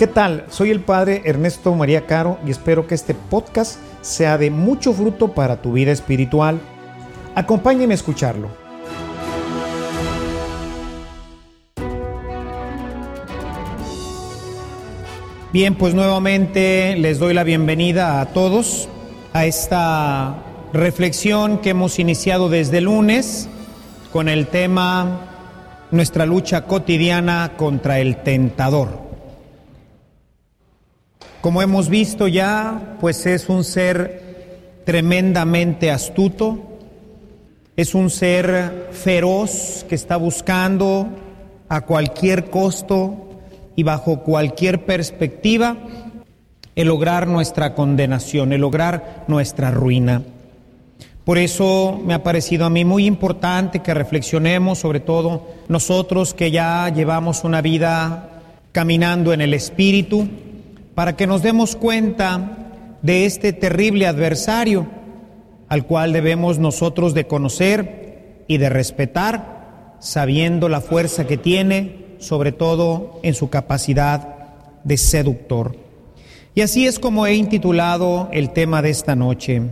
¿Qué tal? Soy el padre Ernesto María Caro y espero que este podcast sea de mucho fruto para tu vida espiritual. Acompáñenme a escucharlo. Bien, pues nuevamente les doy la bienvenida a todos a esta reflexión que hemos iniciado desde el lunes con el tema Nuestra lucha cotidiana contra el tentador. Como hemos visto ya, pues es un ser tremendamente astuto, es un ser feroz que está buscando a cualquier costo y bajo cualquier perspectiva el lograr nuestra condenación, el lograr nuestra ruina. Por eso me ha parecido a mí muy importante que reflexionemos, sobre todo nosotros que ya llevamos una vida caminando en el Espíritu, para que nos demos cuenta de este terrible adversario al cual debemos nosotros de conocer y de respetar, sabiendo la fuerza que tiene, sobre todo en su capacidad de seductor. Y así es como he intitulado el tema de esta noche,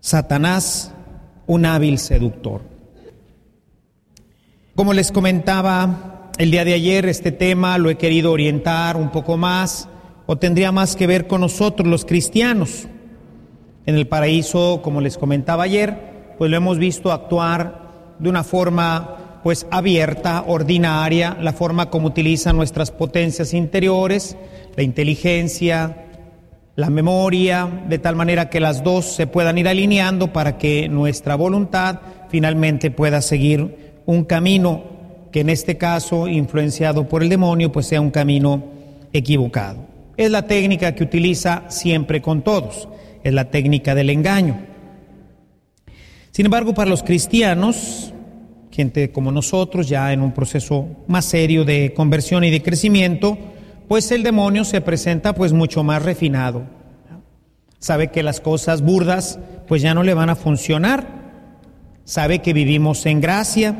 Satanás, un hábil seductor. Como les comentaba el día de ayer, este tema lo he querido orientar un poco más o tendría más que ver con nosotros los cristianos. En el paraíso, como les comentaba ayer, pues lo hemos visto actuar de una forma pues abierta, ordinaria, la forma como utiliza nuestras potencias interiores, la inteligencia, la memoria, de tal manera que las dos se puedan ir alineando para que nuestra voluntad finalmente pueda seguir un camino que en este caso, influenciado por el demonio, pues sea un camino equivocado. Es la técnica que utiliza siempre con todos, es la técnica del engaño. Sin embargo, para los cristianos, gente como nosotros, ya en un proceso más serio de conversión y de crecimiento, pues el demonio se presenta pues mucho más refinado. Sabe que las cosas burdas pues ya no le van a funcionar. Sabe que vivimos en gracia,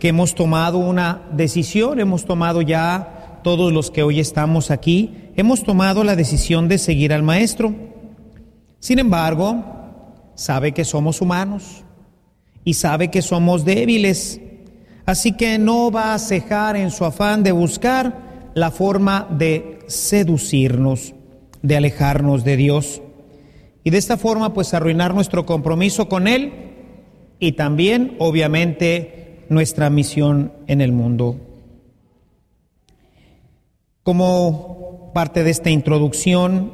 que hemos tomado una decisión, hemos tomado ya todos los que hoy estamos aquí, hemos tomado la decisión de seguir al Maestro. Sin embargo, sabe que somos humanos y sabe que somos débiles, así que no va a cejar en su afán de buscar la forma de seducirnos, de alejarnos de Dios y de esta forma pues arruinar nuestro compromiso con Él y también obviamente nuestra misión en el mundo. Como parte de esta introducción,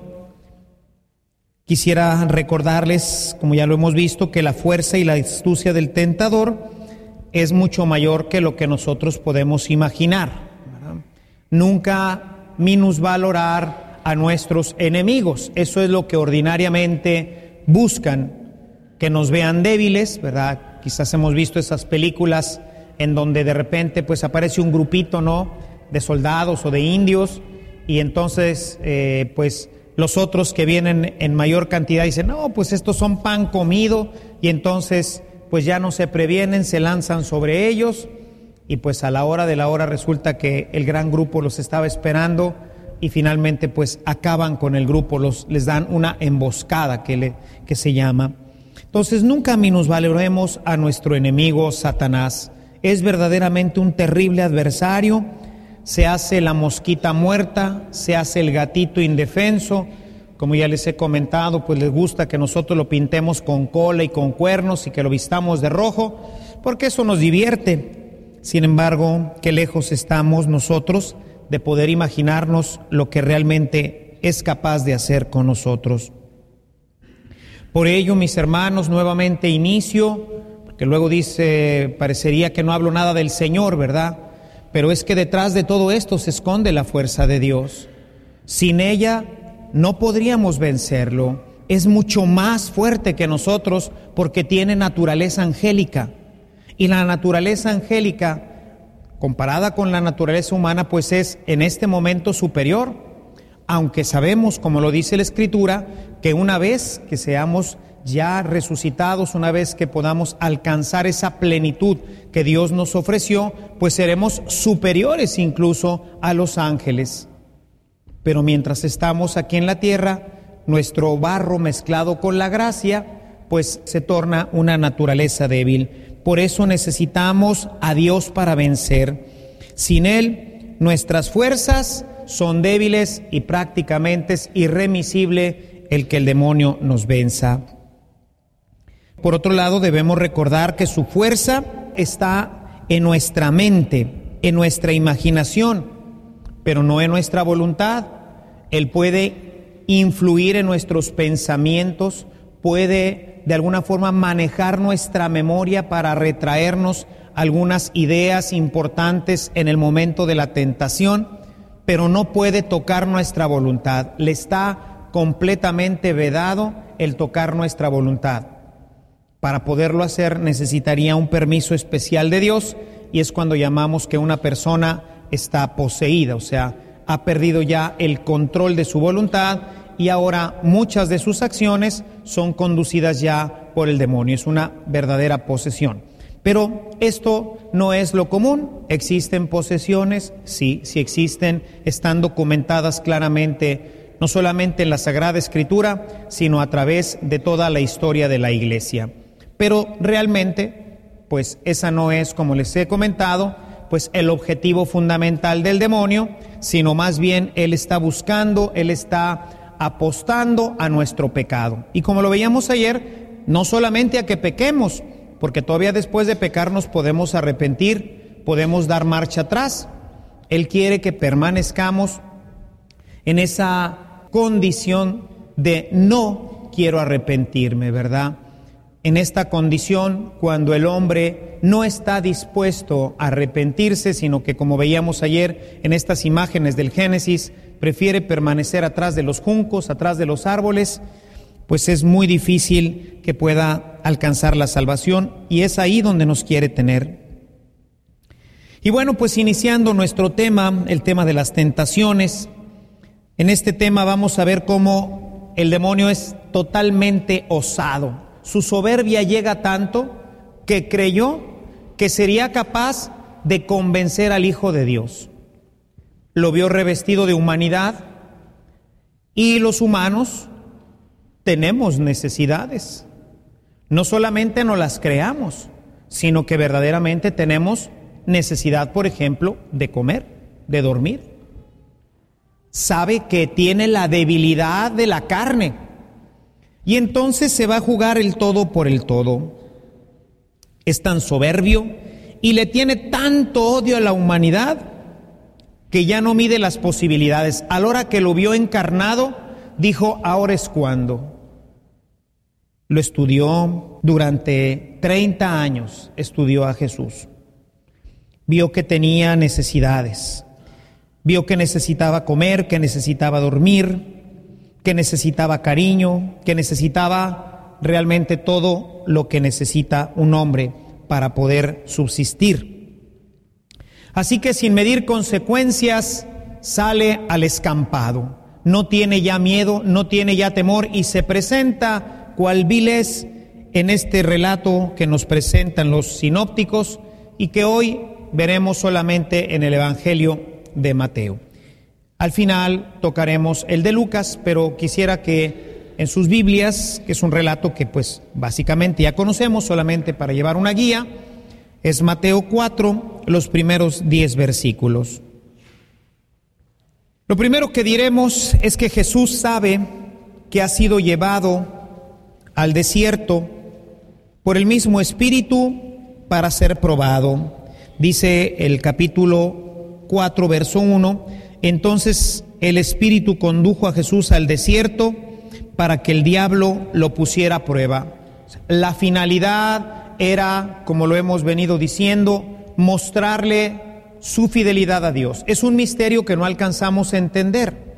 quisiera recordarles, como ya lo hemos visto, que la fuerza y la astucia del tentador es mucho mayor que lo que nosotros podemos imaginar. Nunca minusvalorar a nuestros enemigos. Eso es lo que ordinariamente buscan, que nos vean débiles, ¿verdad? Quizás hemos visto esas películas en donde de repente pues aparece un grupito, ¿no? De soldados o de indios, y entonces, eh, pues los otros que vienen en mayor cantidad dicen, no, pues estos son pan comido, y entonces, pues ya no se previenen, se lanzan sobre ellos, y pues a la hora de la hora resulta que el gran grupo los estaba esperando, y finalmente pues acaban con el grupo, los, les dan una emboscada que, le, que se llama. Entonces nunca minusvaloremos a nuestro enemigo Satanás. Es verdaderamente un terrible adversario se hace la mosquita muerta, se hace el gatito indefenso, como ya les he comentado, pues les gusta que nosotros lo pintemos con cola y con cuernos y que lo vistamos de rojo, porque eso nos divierte. Sin embargo, qué lejos estamos nosotros de poder imaginarnos lo que realmente es capaz de hacer con nosotros. Por ello, mis hermanos, nuevamente inicio, porque luego dice, parecería que no hablo nada del Señor, ¿verdad? Pero es que detrás de todo esto se esconde la fuerza de Dios. Sin ella no podríamos vencerlo. Es mucho más fuerte que nosotros porque tiene naturaleza angélica. Y la naturaleza angélica, comparada con la naturaleza humana, pues es en este momento superior. Aunque sabemos, como lo dice la Escritura, que una vez que seamos ya resucitados, una vez que podamos alcanzar esa plenitud que Dios nos ofreció, pues seremos superiores incluso a los ángeles. Pero mientras estamos aquí en la tierra, nuestro barro mezclado con la gracia, pues se torna una naturaleza débil. Por eso necesitamos a Dios para vencer. Sin Él, nuestras fuerzas son débiles y prácticamente es irremisible el que el demonio nos venza. Por otro lado, debemos recordar que su fuerza está en nuestra mente, en nuestra imaginación, pero no en nuestra voluntad. Él puede influir en nuestros pensamientos, puede de alguna forma manejar nuestra memoria para retraernos algunas ideas importantes en el momento de la tentación, pero no puede tocar nuestra voluntad. Le está completamente vedado el tocar nuestra voluntad. Para poderlo hacer necesitaría un permiso especial de Dios y es cuando llamamos que una persona está poseída, o sea, ha perdido ya el control de su voluntad y ahora muchas de sus acciones son conducidas ya por el demonio. Es una verdadera posesión. Pero esto no es lo común. ¿Existen posesiones? Sí, sí existen. Están documentadas claramente, no solamente en la Sagrada Escritura, sino a través de toda la historia de la Iglesia. Pero realmente, pues esa no es, como les he comentado, pues el objetivo fundamental del demonio, sino más bien él está buscando, él está apostando a nuestro pecado. Y como lo veíamos ayer, no solamente a que pequemos, porque todavía después de pecar nos podemos arrepentir, podemos dar marcha atrás. Él quiere que permanezcamos en esa condición de no quiero arrepentirme, ¿verdad? En esta condición cuando el hombre no está dispuesto a arrepentirse, sino que como veíamos ayer en estas imágenes del Génesis, prefiere permanecer atrás de los juncos, atrás de los árboles, pues es muy difícil que pueda alcanzar la salvación y es ahí donde nos quiere tener. Y bueno, pues iniciando nuestro tema, el tema de las tentaciones, en este tema vamos a ver cómo el demonio es totalmente osado su soberbia llega tanto que creyó que sería capaz de convencer al Hijo de Dios. Lo vio revestido de humanidad y los humanos tenemos necesidades. No solamente no las creamos, sino que verdaderamente tenemos necesidad, por ejemplo, de comer, de dormir. Sabe que tiene la debilidad de la carne y entonces se va a jugar el todo por el todo. Es tan soberbio y le tiene tanto odio a la humanidad que ya no mide las posibilidades. A la hora que lo vio encarnado, dijo, ahora es cuando. Lo estudió durante 30 años, estudió a Jesús. Vio que tenía necesidades. Vio que necesitaba comer, que necesitaba dormir, que necesitaba cariño, que necesitaba realmente todo lo que necesita un hombre para poder subsistir. Así que sin medir consecuencias sale al escampado, no tiene ya miedo, no tiene ya temor y se presenta cual viles en este relato que nos presentan los sinópticos y que hoy veremos solamente en el Evangelio de Mateo. Al final tocaremos el de Lucas, pero quisiera que en sus Biblias, que es un relato que pues básicamente ya conocemos solamente para llevar una guía, es Mateo 4, los primeros 10 versículos. Lo primero que diremos es que Jesús sabe que ha sido llevado al desierto por el mismo Espíritu para ser probado. Dice el capítulo 4, verso 1, entonces el Espíritu condujo a Jesús al desierto para que el diablo lo pusiera a prueba. La finalidad era, como lo hemos venido diciendo, mostrarle su fidelidad a Dios. Es un misterio que no alcanzamos a entender.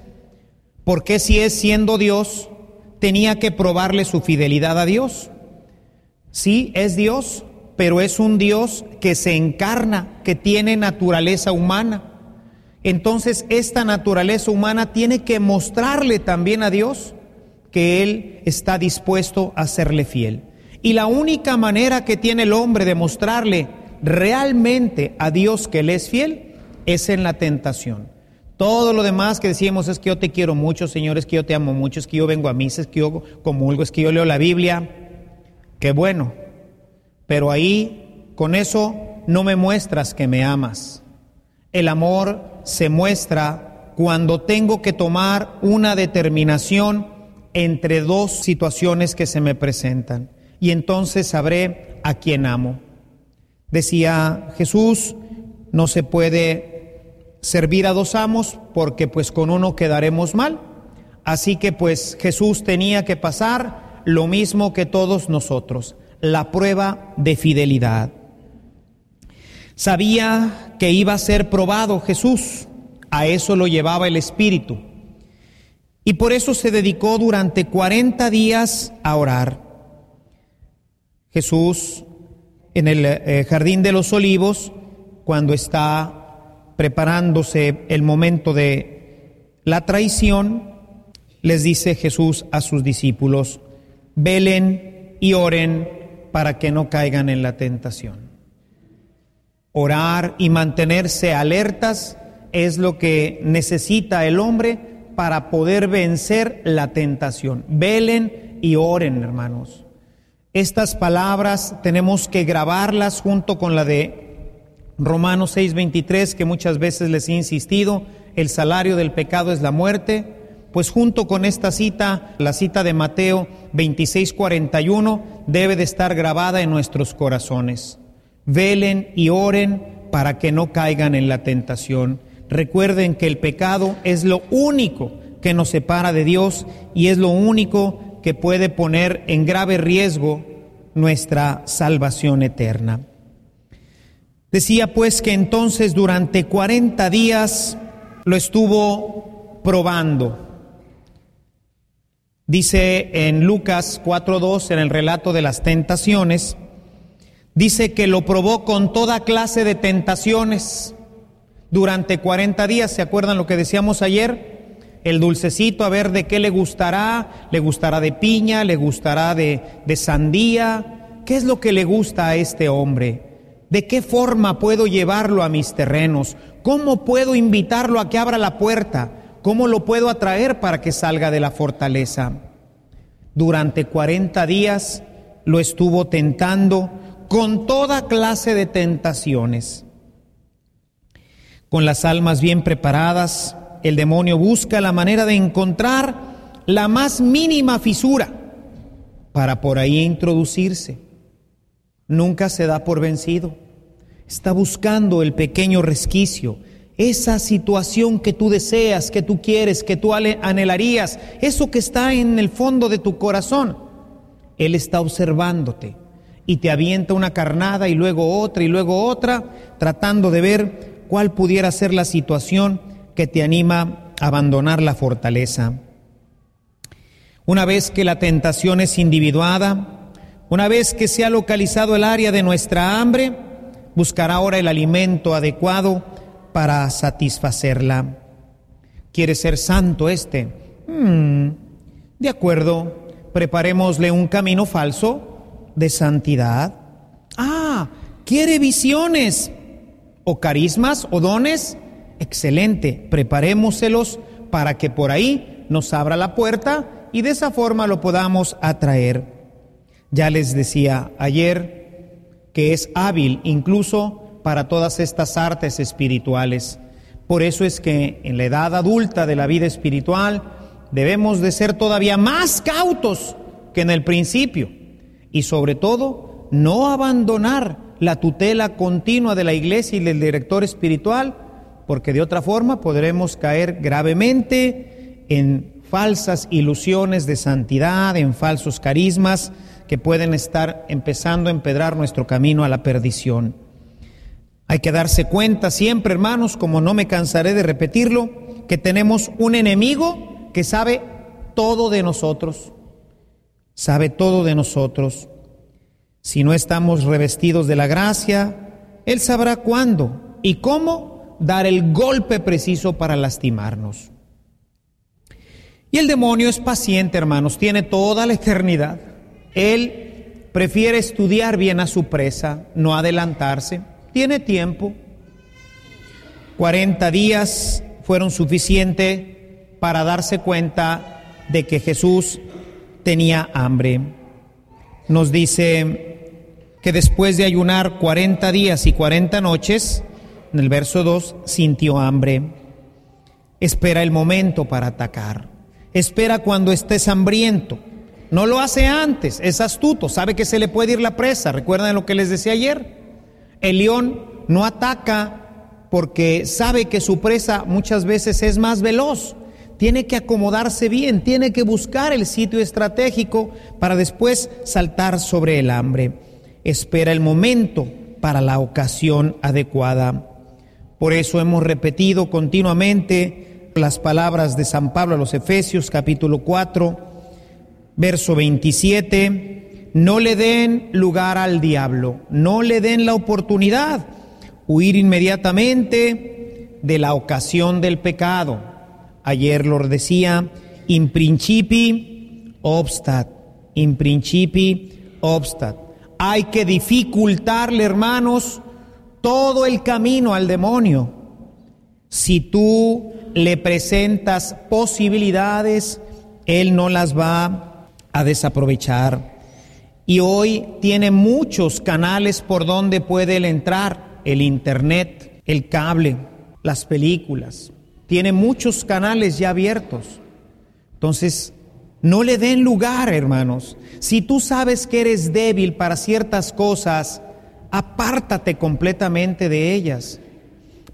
porque si es siendo Dios, tenía que probarle su fidelidad a Dios? Sí, es Dios, pero es un Dios que se encarna, que tiene naturaleza humana entonces esta naturaleza humana tiene que mostrarle también a Dios que Él está dispuesto a serle fiel. Y la única manera que tiene el hombre de mostrarle realmente a Dios que Él es fiel es en la tentación. Todo lo demás que decíamos es que yo te quiero mucho, Señor, es que yo te amo mucho, es que yo vengo a misa, es que yo comulgo, es que yo leo la Biblia. Qué bueno. Pero ahí, con eso, no me muestras que me amas. El amor se muestra cuando tengo que tomar una determinación entre dos situaciones que se me presentan. Y entonces sabré a quién amo. Decía Jesús, no se puede servir a dos amos porque pues con uno quedaremos mal. Así que pues Jesús tenía que pasar lo mismo que todos nosotros, la prueba de fidelidad. Sabía que iba a ser probado Jesús, a eso lo llevaba el Espíritu. Y por eso se dedicó durante 40 días a orar. Jesús en el eh, jardín de los olivos, cuando está preparándose el momento de la traición, les dice Jesús a sus discípulos, velen y oren para que no caigan en la tentación. Orar y mantenerse alertas es lo que necesita el hombre para poder vencer la tentación. Velen y oren, hermanos. Estas palabras tenemos que grabarlas junto con la de Romanos 6:23, que muchas veces les he insistido, el salario del pecado es la muerte, pues junto con esta cita, la cita de Mateo 26:41, debe de estar grabada en nuestros corazones. Velen y oren para que no caigan en la tentación. Recuerden que el pecado es lo único que nos separa de Dios y es lo único que puede poner en grave riesgo nuestra salvación eterna. Decía pues que entonces durante 40 días lo estuvo probando. Dice en Lucas 4.2, en el relato de las tentaciones, dice que lo probó con toda clase de tentaciones durante 40 días. ¿Se acuerdan lo que decíamos ayer? El dulcecito, a ver de qué le gustará. Le gustará de piña, le gustará de, de sandía. ¿Qué es lo que le gusta a este hombre? ¿De qué forma puedo llevarlo a mis terrenos? ¿Cómo puedo invitarlo a que abra la puerta? ¿Cómo lo puedo atraer para que salga de la fortaleza? Durante 40 días lo estuvo tentando con toda clase de tentaciones. Con las almas bien preparadas, el demonio busca la manera de encontrar la más mínima fisura para por ahí introducirse. Nunca se da por vencido está buscando el pequeño resquicio, esa situación que tú deseas, que tú quieres, que tú anhelarías, eso que está en el fondo de tu corazón. Él está observándote y te avienta una carnada y luego otra y luego otra, tratando de ver cuál pudiera ser la situación que te anima a abandonar la fortaleza. Una vez que la tentación es individuada, una vez que se ha localizado el área de nuestra hambre, buscará ahora el alimento adecuado para satisfacerla. ¿Quiere ser santo este? Hmm, de acuerdo, preparémosle un camino falso de santidad. Ah, ¿quiere visiones o carismas o dones? Excelente, preparémoselos para que por ahí nos abra la puerta y de esa forma lo podamos atraer. Ya les decía ayer, que es hábil incluso para todas estas artes espirituales. Por eso es que en la edad adulta de la vida espiritual debemos de ser todavía más cautos que en el principio y sobre todo no abandonar la tutela continua de la iglesia y del director espiritual, porque de otra forma podremos caer gravemente en falsas ilusiones de santidad, en falsos carismas, que pueden estar empezando a empedrar nuestro camino a la perdición. Hay que darse cuenta siempre, hermanos, como no me cansaré de repetirlo, que tenemos un enemigo que sabe todo de nosotros, sabe todo de nosotros. Si no estamos revestidos de la gracia, Él sabrá cuándo y cómo dar el golpe preciso para lastimarnos. Y el demonio es paciente, hermanos, tiene toda la eternidad él prefiere estudiar bien a su presa, no adelantarse. Tiene tiempo. 40 días fueron suficientes para darse cuenta de que Jesús tenía hambre. Nos dice que después de ayunar 40 días y 40 noches, en el verso 2, sintió hambre. Espera el momento para atacar. Espera cuando estés hambriento. No lo hace antes, es astuto, sabe que se le puede ir la presa. ¿Recuerdan lo que les decía ayer? El león no ataca porque sabe que su presa muchas veces es más veloz. Tiene que acomodarse bien, tiene que buscar el sitio estratégico para después saltar sobre el hambre. Espera el momento para la ocasión adecuada. Por eso hemos repetido continuamente las palabras de San Pablo a los Efesios capítulo 4, verso 27. No le den lugar al diablo, no le den la oportunidad huir inmediatamente de la ocasión del pecado. Ayer lo decía, in principi obstat, in principi obstat. Hay que dificultarle, hermanos, todo el camino al demonio. Si tú le presentas posibilidades, él no las va a desaprovechar. Y hoy tiene muchos canales por donde puede él entrar el internet, el cable, las películas. Tiene muchos canales ya abiertos. Entonces, no le den lugar, hermanos. Si tú sabes que eres débil para ciertas cosas, apártate completamente de ellas.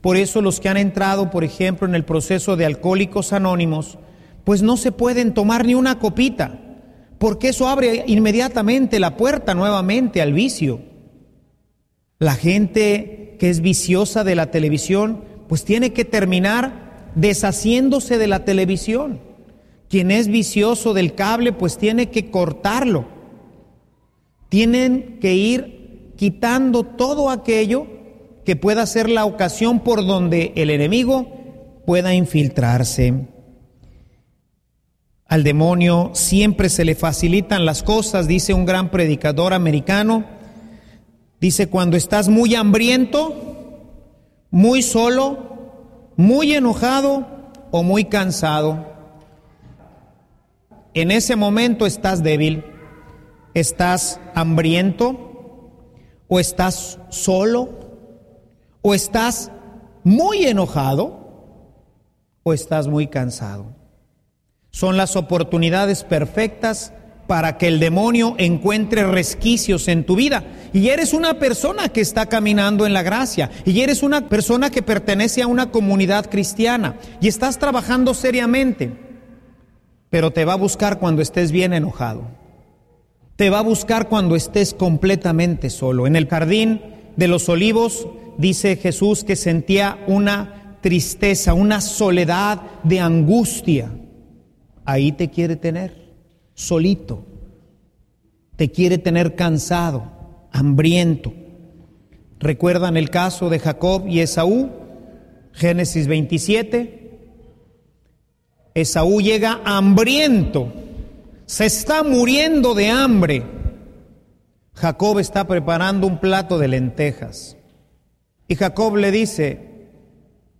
Por eso los que han entrado, por ejemplo, en el proceso de alcohólicos anónimos, pues no se pueden tomar ni una copita, porque eso abre inmediatamente la puerta nuevamente al vicio. La gente que es viciosa de la televisión, pues tiene que terminar deshaciéndose de la televisión. Quien es vicioso del cable, pues tiene que cortarlo. Tienen que ir quitando todo aquello que pueda ser la ocasión por donde el enemigo pueda infiltrarse. Al demonio siempre se le facilitan las cosas, dice un gran predicador americano, Dice, cuando estás muy hambriento, muy solo, muy enojado o muy cansado, en ese momento estás débil, estás hambriento o estás solo o estás muy enojado o estás muy cansado. Son las oportunidades perfectas para que el demonio encuentre resquicios en tu vida. Y eres una persona que está caminando en la gracia. Y eres una persona que pertenece a una comunidad cristiana. Y estás trabajando seriamente. Pero te va a buscar cuando estés bien enojado. Te va a buscar cuando estés completamente solo. En el jardín de los olivos dice Jesús que sentía una tristeza, una soledad de angustia. Ahí te quiere tener solito. Te quiere tener cansado, hambriento. ¿Recuerdan el caso de Jacob y Esaú? Génesis 27. Esaú llega hambriento, se está muriendo de hambre. Jacob está preparando un plato de lentejas. Y Jacob le dice,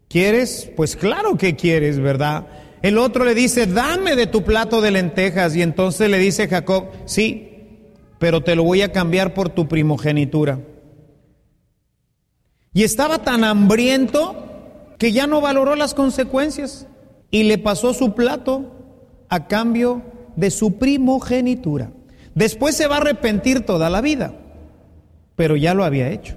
¿quieres? Pues claro que quieres, ¿verdad? El otro le dice, dame de tu plato de lentejas. Y entonces le dice Jacob, sí, pero te lo voy a cambiar por tu primogenitura. Y estaba tan hambriento que ya no valoró las consecuencias y le pasó su plato a cambio de su primogenitura. Después se va a arrepentir toda la vida, pero ya lo había hecho.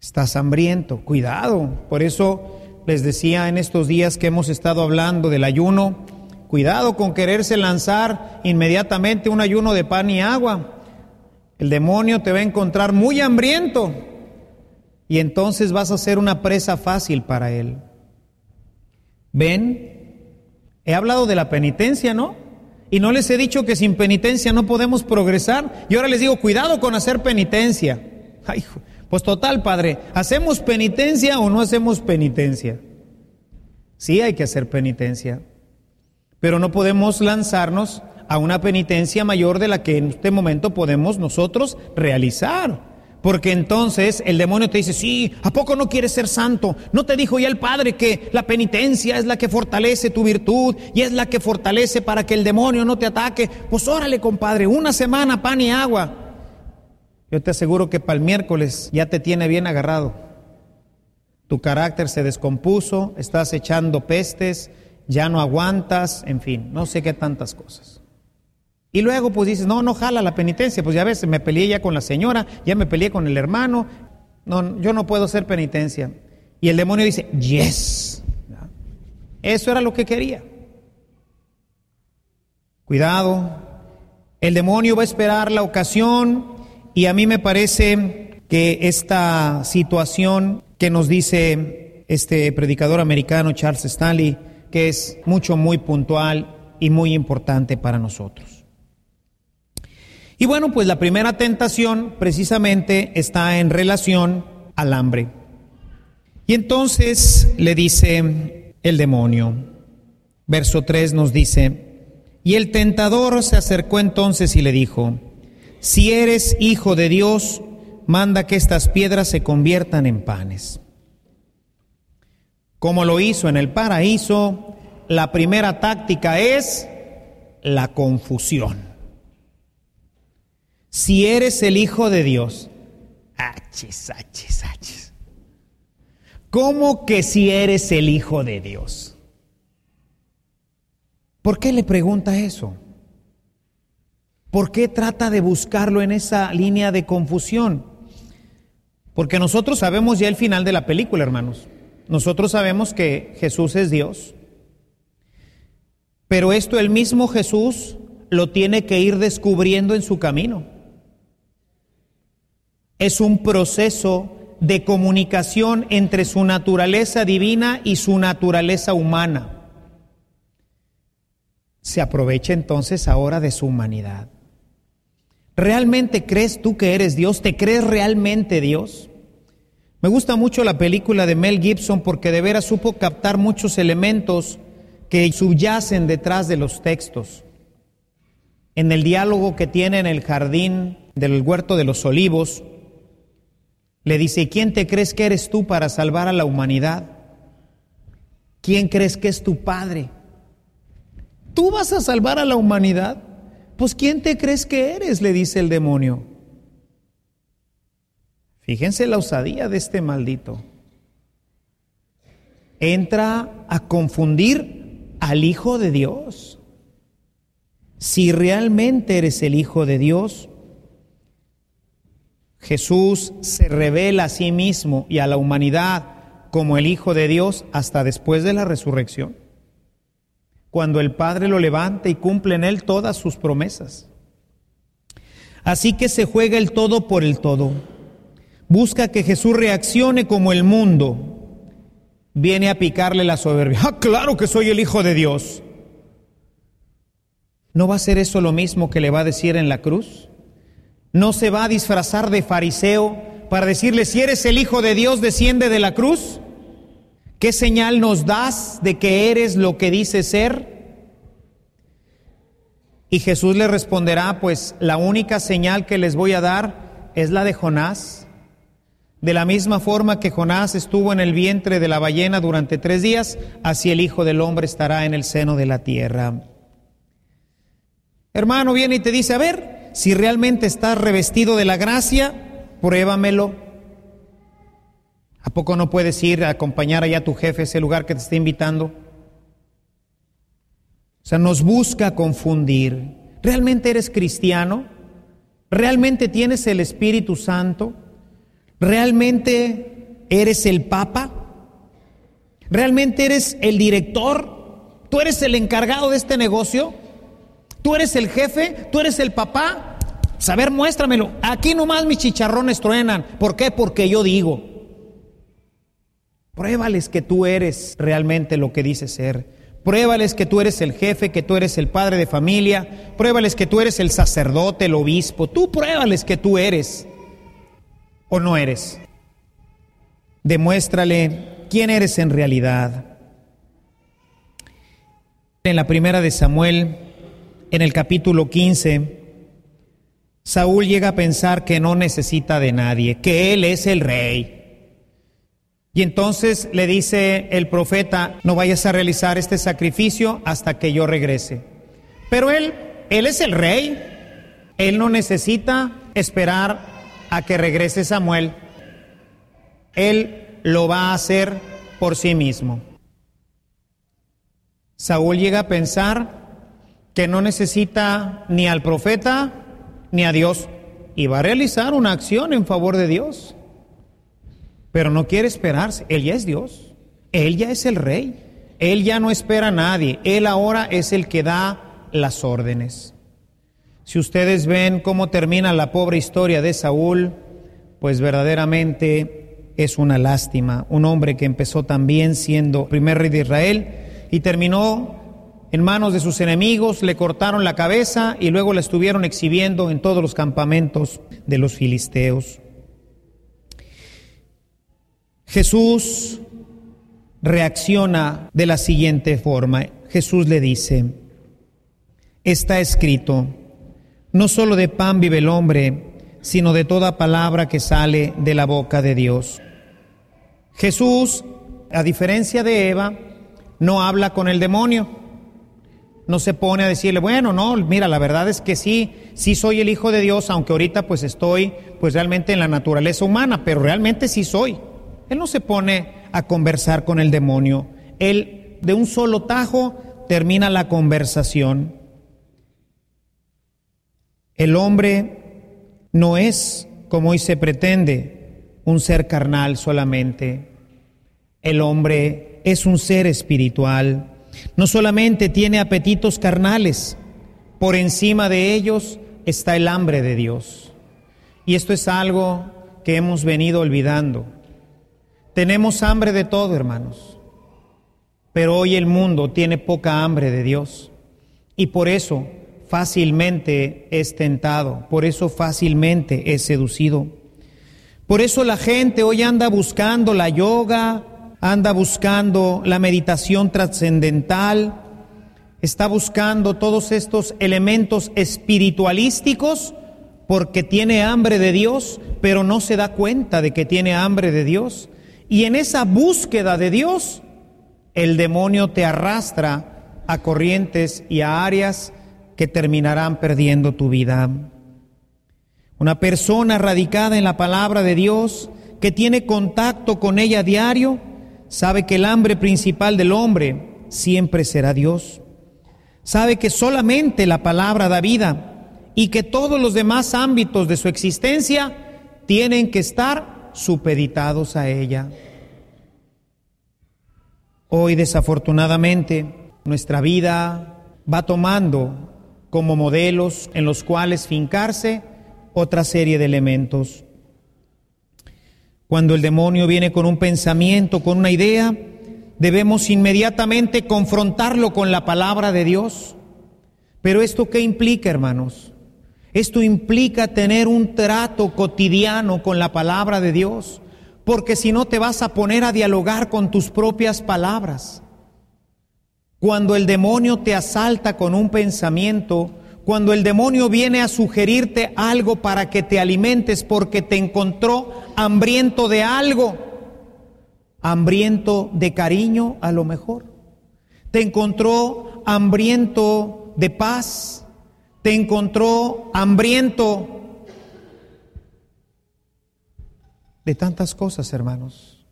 Estás hambriento, cuidado. Por eso les decía en estos días que hemos estado hablando del ayuno, cuidado con quererse lanzar inmediatamente un ayuno de pan y agua. El demonio te va a encontrar muy hambriento y entonces vas a ser una presa fácil para él. ¿Ven? He hablado de la penitencia, ¿no? Y no les he dicho que sin penitencia no podemos progresar. Y ahora les digo, cuidado con hacer penitencia. Ay, pues total, Padre, ¿hacemos penitencia o no hacemos penitencia? Sí hay que hacer penitencia, pero no podemos lanzarnos a una penitencia mayor de la que en este momento podemos nosotros realizar, Porque entonces el demonio te dice, sí, ¿a poco no quieres ser santo? ¿No te dijo ya el Padre que la penitencia es la que fortalece tu virtud y es la que fortalece para que el demonio no te ataque? Pues órale, compadre, una semana pan y agua. Yo te aseguro que para el miércoles ya te tiene bien agarrado. Tu carácter se descompuso, estás echando pestes, ya no aguantas, en fin, no sé qué tantas cosas. Y luego pues dices, no, no jala la penitencia, pues ya ves, me peleé ya con la señora, ya me peleé con el hermano, no, yo no puedo hacer penitencia. Y el demonio dice, yes. Eso era lo que quería. Cuidado, el demonio va a esperar la ocasión y a mí me parece que esta situación que nos dice este predicador americano Charles Stanley, que es mucho, muy puntual y muy importante para nosotros. Y bueno, pues la primera tentación precisamente está en relación al hambre. Y entonces le dice el demonio, verso 3 nos dice, y el tentador se acercó entonces y le dijo, si eres hijo de Dios, manda que estas piedras se conviertan en panes. Como lo hizo en el paraíso, la primera táctica es la confusión. Si eres el Hijo de Dios, achis, achis, achis. ¿Cómo que si eres el Hijo de Dios? ¿Por qué le pregunta eso? ¿Por qué trata de buscarlo en esa línea de confusión? Porque nosotros sabemos ya el final de la película, hermanos. Nosotros sabemos que Jesús es Dios. Pero esto el mismo Jesús lo tiene que ir descubriendo en su camino es un proceso de comunicación entre su naturaleza divina y su naturaleza humana. Se aprovecha entonces ahora de su humanidad. ¿Realmente crees tú que eres Dios? ¿Te crees realmente Dios? Me gusta mucho la película de Mel Gibson porque de veras supo captar muchos elementos que subyacen detrás de los textos. En el diálogo que tiene en el jardín del huerto de los olivos, le dice, ¿quién te crees que eres tú para salvar a la humanidad? ¿Quién crees que es tu Padre? ¿Tú vas a salvar a la humanidad? Pues ¿quién te crees que eres? le dice el demonio. Fíjense la osadía de este maldito. Entra a confundir al Hijo de Dios. Si realmente eres el Hijo de Dios, Jesús se revela a sí mismo y a la humanidad como el Hijo de Dios hasta después de la resurrección, cuando el Padre lo levanta y cumple en él todas sus promesas. Así que se juega el todo por el todo. Busca que Jesús reaccione como el mundo. Viene a picarle la soberbia. Ah, claro que soy el Hijo de Dios. ¿No va a ser eso lo mismo que le va a decir en la cruz? no se va a disfrazar de fariseo para decirle, si eres el Hijo de Dios, desciende de la cruz. ¿Qué señal nos das de que eres lo que dices ser? Y Jesús le responderá, pues la única señal que les voy a dar es la de Jonás. De la misma forma que Jonás estuvo en el vientre de la ballena durante tres días, así el Hijo del Hombre estará en el seno de la tierra. Hermano viene y te dice, a ver, si realmente estás revestido de la gracia, pruébamelo. ¿A poco no puedes ir a acompañar allá a tu jefe ese lugar que te está invitando? O sea, nos busca confundir. ¿Realmente eres cristiano? ¿Realmente tienes el Espíritu Santo? ¿Realmente eres el Papa? ¿Realmente eres el director? ¿Tú eres el encargado de este negocio? ¿Tú eres el jefe? ¿Tú eres el papá? Saber, muéstramelo. Aquí nomás mis chicharrones truenan. ¿Por qué? Porque yo digo. Pruébales que tú eres realmente lo que dices ser. Pruébales que tú eres el jefe, que tú eres el padre de familia. Pruébales que tú eres el sacerdote, el obispo. Tú pruébales que tú eres o no eres. Demuéstrale quién eres en realidad. En la primera de Samuel, en el capítulo 15, Saúl llega a pensar que no necesita de nadie, que él es el rey. Y entonces le dice el profeta, no vayas a realizar este sacrificio hasta que yo regrese. Pero él, él es el rey, él no necesita esperar a que regrese Samuel. Él lo va a hacer por sí mismo. Saúl llega a pensar que no necesita ni al profeta ni a Dios y va a realizar una acción en favor de Dios. Pero no quiere esperarse, Él ya es Dios, Él ya es el rey, Él ya no espera a nadie, Él ahora es el que da las órdenes. Si ustedes ven cómo termina la pobre historia de Saúl, pues verdaderamente es una lástima. Un hombre que empezó también siendo primer rey de Israel y terminó en manos de sus enemigos, le cortaron la cabeza y luego la estuvieron exhibiendo en todos los campamentos de los filisteos. Jesús reacciona de la siguiente forma. Jesús le dice, está escrito, no solo de pan vive el hombre, sino de toda palabra que sale de la boca de Dios. Jesús, a diferencia de Eva, no habla con el demonio no se pone a decirle, bueno, no, mira, la verdad es que sí, sí soy el hijo de Dios, aunque ahorita pues estoy pues realmente en la naturaleza humana, pero realmente sí soy. Él no se pone a conversar con el demonio. Él de un solo tajo termina la conversación. El hombre no es, como hoy se pretende, un ser carnal solamente. El hombre es un ser espiritual no solamente tiene apetitos carnales, por encima de ellos está el hambre de Dios. Y esto es algo que hemos venido olvidando. Tenemos hambre de todo, hermanos, pero hoy el mundo tiene poca hambre de Dios. Y por eso fácilmente es tentado, por eso fácilmente es seducido. Por eso la gente hoy anda buscando la yoga, anda buscando la meditación trascendental, está buscando todos estos elementos espiritualísticos porque tiene hambre de Dios, pero no se da cuenta de que tiene hambre de Dios. Y en esa búsqueda de Dios, el demonio te arrastra a corrientes y a áreas que terminarán perdiendo tu vida. Una persona radicada en la palabra de Dios, que tiene contacto con ella diario, sabe que el hambre principal del hombre siempre será Dios. Sabe que solamente la palabra da vida y que todos los demás ámbitos de su existencia tienen que estar supeditados a ella. Hoy desafortunadamente nuestra vida va tomando como modelos en los cuales fincarse otra serie de elementos. Cuando el demonio viene con un pensamiento, con una idea, debemos inmediatamente confrontarlo con la palabra de Dios. Pero esto qué implica, hermanos? Esto implica tener un trato cotidiano con la palabra de Dios, porque si no te vas a poner a dialogar con tus propias palabras. Cuando el demonio te asalta con un pensamiento, cuando el demonio viene a sugerirte algo para que te alimentes porque te encontró hambriento de algo, hambriento de cariño a lo mejor, te encontró hambriento de paz, te encontró hambriento de tantas cosas, hermanos.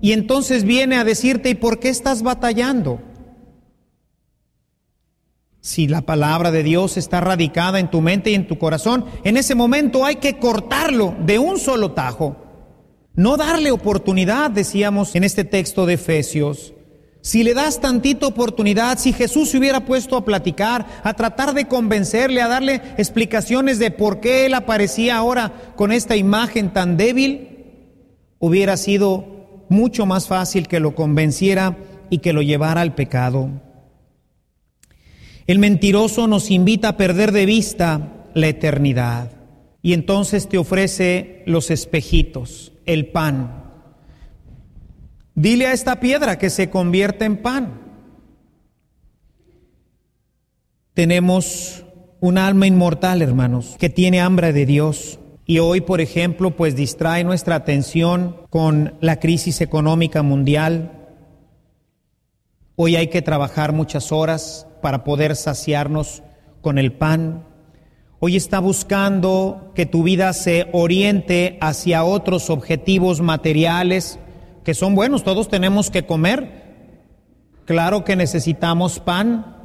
Y entonces viene a decirte, ¿y por qué estás batallando? Si la palabra de Dios está radicada en tu mente y en tu corazón, en ese momento hay que cortarlo de un solo tajo. No darle oportunidad, decíamos en este texto de Efesios. Si le das tantita oportunidad, si Jesús se hubiera puesto a platicar, a tratar de convencerle, a darle explicaciones de por qué él aparecía ahora con esta imagen tan débil, hubiera sido mucho más fácil que lo convenciera y que lo llevara al pecado. El mentiroso nos invita a perder de vista la eternidad y entonces te ofrece los espejitos, el pan. Dile a esta piedra que se convierta en pan. Tenemos un alma inmortal, hermanos, que tiene hambre de Dios. Y hoy, por ejemplo, pues distrae nuestra atención con la crisis económica mundial. Hoy hay que trabajar muchas horas para poder saciarnos con el pan. Hoy está buscando que tu vida se oriente hacia otros objetivos materiales que son buenos. Todos tenemos que comer. Claro que necesitamos pan.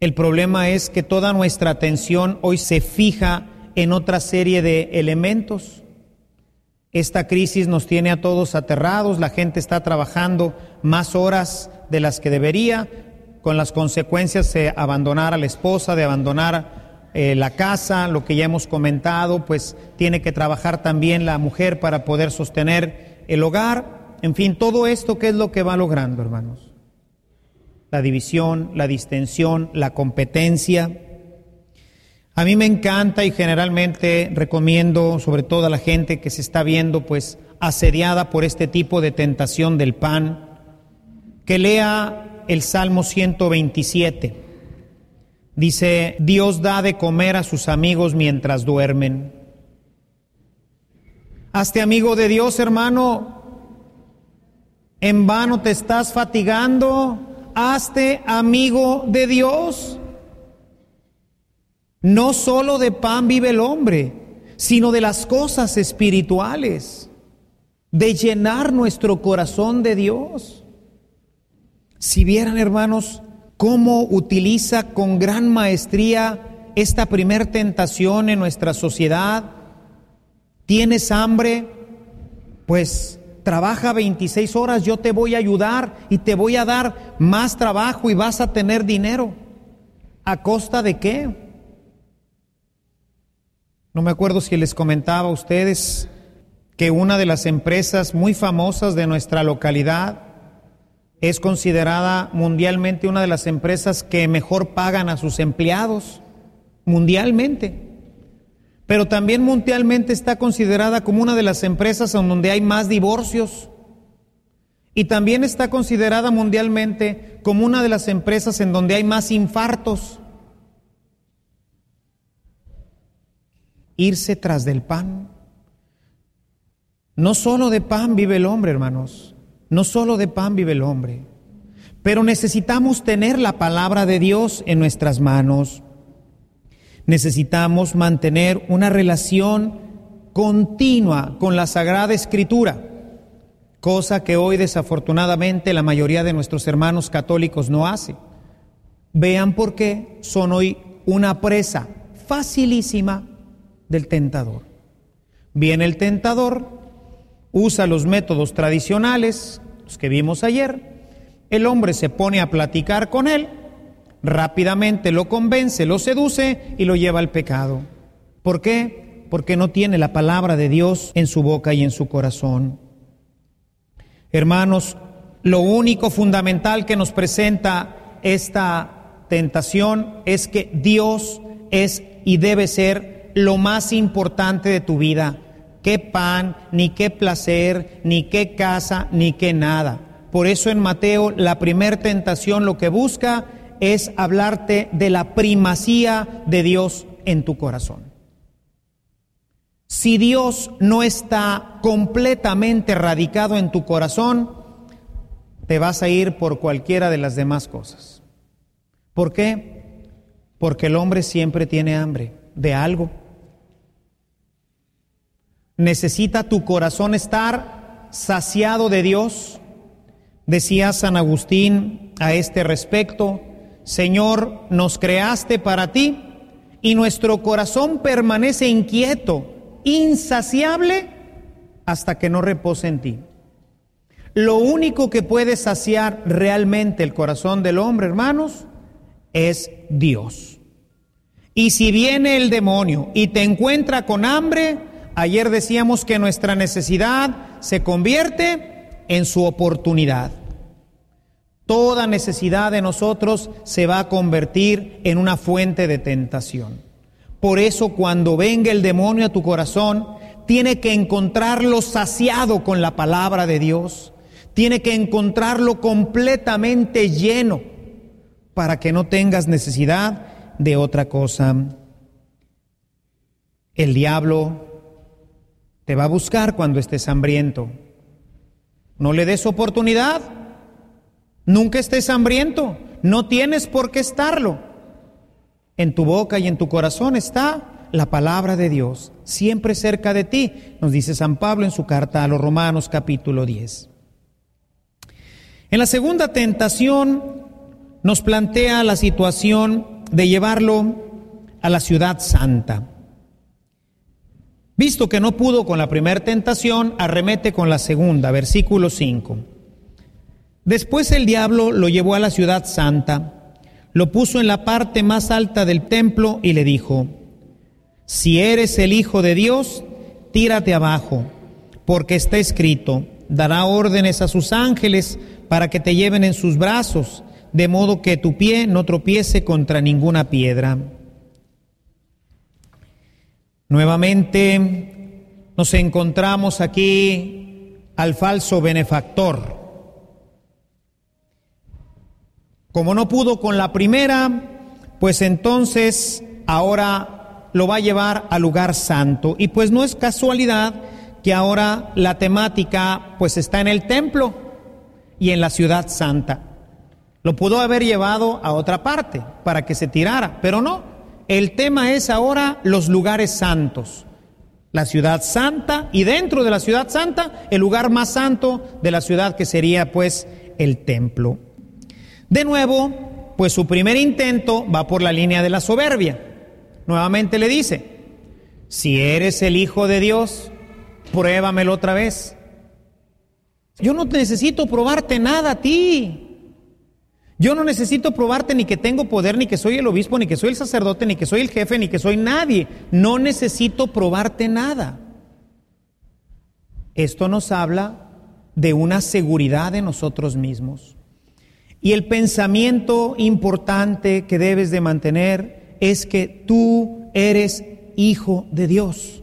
El problema es que toda nuestra atención hoy se fija en otra serie de elementos. Esta crisis nos tiene a todos aterrados, la gente está trabajando más horas de las que debería, con las consecuencias de abandonar a la esposa, de abandonar eh, la casa, lo que ya hemos comentado, pues tiene que trabajar también la mujer para poder sostener el hogar. En fin, todo esto, ¿qué es lo que va logrando, hermanos? La división, la distensión, la competencia. A mí me encanta y generalmente recomiendo, sobre todo a la gente que se está viendo pues asediada por este tipo de tentación del pan, que lea el Salmo 127. Dice, Dios da de comer a sus amigos mientras duermen. Hazte amigo de Dios, hermano. En vano te estás fatigando. Hazte amigo de Dios. No solo de pan vive el hombre, sino de las cosas espirituales, de llenar nuestro corazón de Dios. Si vieran, hermanos, cómo utiliza con gran maestría esta primer tentación en nuestra sociedad. ¿Tienes hambre? Pues trabaja 26 horas, yo te voy a ayudar y te voy a dar más trabajo y vas a tener dinero. ¿A costa de qué? No me acuerdo si les comentaba a ustedes que una de las empresas muy famosas de nuestra localidad es considerada mundialmente una de las empresas que mejor pagan a sus empleados, mundialmente. Pero también mundialmente está considerada como una de las empresas en donde hay más divorcios. Y también está considerada mundialmente como una de las empresas en donde hay más infartos. Irse tras del pan. No solo de pan vive el hombre, hermanos. No solo de pan vive el hombre, pero necesitamos tener la palabra de Dios en nuestras manos. Necesitamos mantener una relación continua con la Sagrada Escritura, cosa que hoy desafortunadamente la mayoría de nuestros hermanos católicos no hace. Vean por qué son hoy una presa facilísima del tentador. Viene el tentador, usa los métodos tradicionales, los que vimos ayer, el hombre se pone a platicar con él, rápidamente lo convence, lo seduce y lo lleva al pecado. ¿Por qué? Porque no tiene la palabra de Dios en su boca y en su corazón. Hermanos, lo único fundamental que nos presenta esta tentación es que Dios es y debe ser lo más importante de tu vida qué pan, ni qué placer, ni qué casa, ni qué nada. Por eso en Mateo la primer tentación lo que busca es hablarte de la primacía de Dios en tu corazón. Si Dios no está completamente radicado en tu corazón, te vas a ir por cualquiera de las demás cosas. ¿Por qué? Porque el hombre siempre tiene hambre de algo. Necesita tu corazón estar saciado de Dios. Decía San Agustín a este respecto, Señor, nos creaste para ti y nuestro corazón permanece inquieto, insaciable, hasta que no repose en ti. Lo único que puede saciar realmente el corazón del hombre, hermanos, es Dios. Y si viene el demonio y te encuentra con hambre, Ayer decíamos que nuestra necesidad se convierte en su oportunidad. Toda necesidad de nosotros se va a convertir en una fuente de tentación. Por eso cuando venga el demonio a tu corazón, tiene que encontrarlo saciado con la palabra de Dios. Tiene que encontrarlo completamente lleno para que no tengas necesidad de otra cosa. El diablo te va a buscar cuando estés hambriento. No le des oportunidad. Nunca estés hambriento. No tienes por qué estarlo. En tu boca y en tu corazón está la palabra de Dios, siempre cerca de ti, nos dice San Pablo en su carta a los Romanos capítulo 10. En la segunda tentación nos plantea la situación de llevarlo a la ciudad santa. Visto que no pudo con la primera tentación, arremete con la segunda, versículo 5. Después el diablo lo llevó a la ciudad santa, lo puso en la parte más alta del templo y le dijo, si eres el Hijo de Dios, tírate abajo, porque está escrito, dará órdenes a sus ángeles para que te lleven en sus brazos, de modo que tu pie no tropiece contra ninguna piedra. Nuevamente nos encontramos aquí al falso benefactor. Como no pudo con la primera, pues entonces ahora lo va a llevar al lugar santo. Y pues no es casualidad que ahora la temática pues está en el templo y en la ciudad santa. Lo pudo haber llevado a otra parte para que se tirara, pero no. El tema es ahora los lugares santos. La ciudad santa y dentro de la ciudad santa el lugar más santo de la ciudad que sería pues el templo. De nuevo, pues su primer intento va por la línea de la soberbia. Nuevamente le dice, si eres el Hijo de Dios, pruébamelo otra vez. Yo no necesito probarte nada a ti. Yo no necesito probarte ni que tengo poder, ni que soy el obispo, ni que soy el sacerdote, ni que soy el jefe, ni que soy nadie. No necesito probarte nada. Esto nos habla de una seguridad de nosotros mismos. Y el pensamiento importante que debes de mantener es que tú eres hijo de Dios.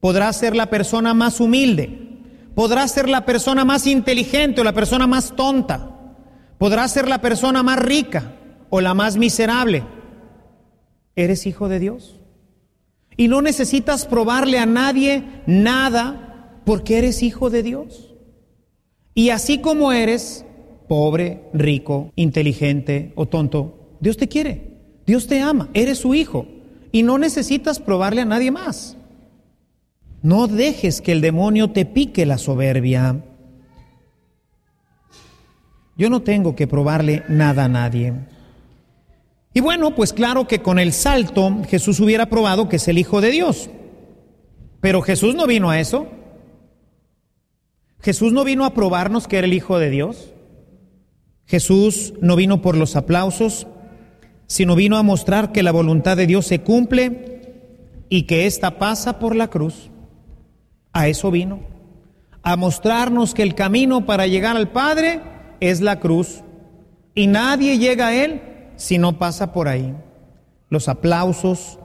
Podrás ser la persona más humilde, Podrás ser la persona más inteligente o la persona más tonta. Podrás ser la persona más rica o la más miserable. Eres hijo de Dios. Y no necesitas probarle a nadie nada porque eres hijo de Dios. Y así como eres, pobre, rico, inteligente o tonto, Dios te quiere, Dios te ama, eres su hijo. Y no necesitas probarle a nadie más. No dejes que el demonio te pique la soberbia. Yo no tengo que probarle nada a nadie. Y bueno, pues claro que con el salto Jesús hubiera probado que es el Hijo de Dios. Pero Jesús no vino a eso. Jesús no vino a probarnos que era el Hijo de Dios. Jesús no vino por los aplausos, sino vino a mostrar que la voluntad de Dios se cumple y que ésta pasa por la cruz. A eso vino, a mostrarnos que el camino para llegar al Padre es la cruz y nadie llega a Él si no pasa por ahí. Los aplausos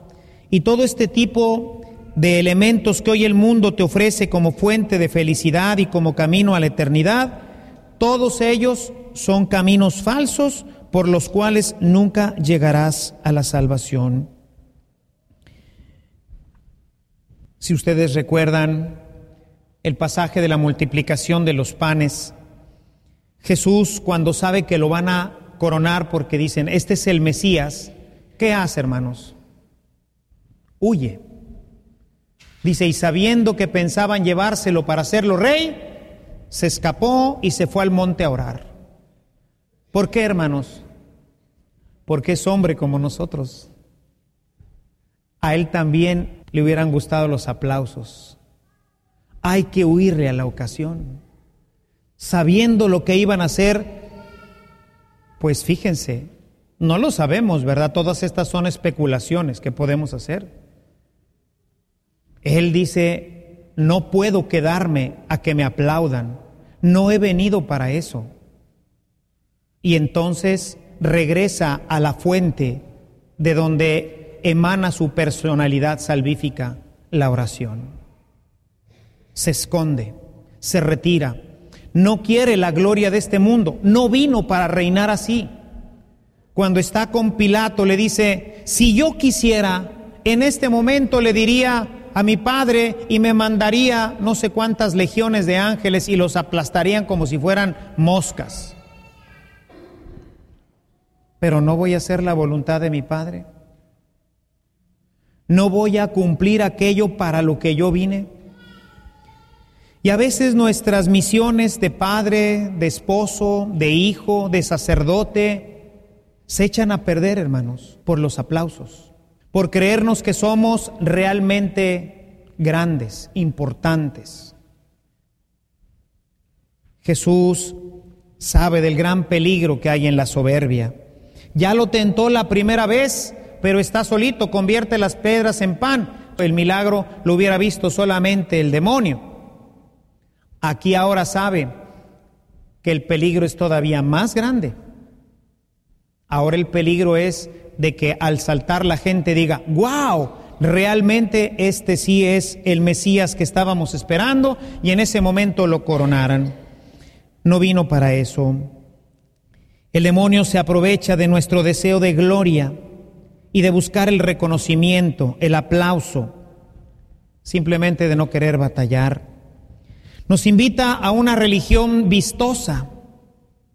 y todo este tipo de elementos que hoy el mundo te ofrece como fuente de felicidad y como camino a la eternidad, todos ellos son caminos falsos por los cuales nunca llegarás a la salvación. Si ustedes recuerdan el pasaje de la multiplicación de los panes. Jesús, cuando sabe que lo van a coronar porque dicen, este es el Mesías, ¿qué hace, hermanos? Huye. Dice, y sabiendo que pensaban llevárselo para hacerlo rey, se escapó y se fue al monte a orar. ¿Por qué, hermanos? Porque es hombre como nosotros. A él también le hubieran gustado los aplausos hay que huirle a la ocasión. Sabiendo lo que iban a hacer, pues fíjense, no lo sabemos, ¿verdad? Todas estas son especulaciones que podemos hacer. Él dice, no puedo quedarme a que me aplaudan, no he venido para eso. Y entonces regresa a la fuente de donde emana su personalidad salvífica, la oración se esconde, se retira, no quiere la gloria de este mundo, no vino para reinar así. Cuando está con Pilato le dice, si yo quisiera, en este momento le diría a mi padre y me mandaría no sé cuántas legiones de ángeles y los aplastarían como si fueran moscas. Pero no voy a hacer la voluntad de mi padre. No voy a cumplir aquello para lo que yo vine. Y a veces nuestras misiones de padre, de esposo, de hijo, de sacerdote, se echan a perder, hermanos, por los aplausos, por creernos que somos realmente grandes, importantes. Jesús sabe del gran peligro que hay en la soberbia. Ya lo tentó la primera vez, pero está solito, convierte las piedras en pan. El milagro lo hubiera visto solamente el demonio. Aquí ahora sabe que el peligro es todavía más grande. Ahora el peligro es de que al saltar la gente diga, wow, realmente este sí es el Mesías que estábamos esperando y en ese momento lo coronaran. No vino para eso. El demonio se aprovecha de nuestro deseo de gloria y de buscar el reconocimiento, el aplauso, simplemente de no querer batallar. Nos invita a una religión vistosa,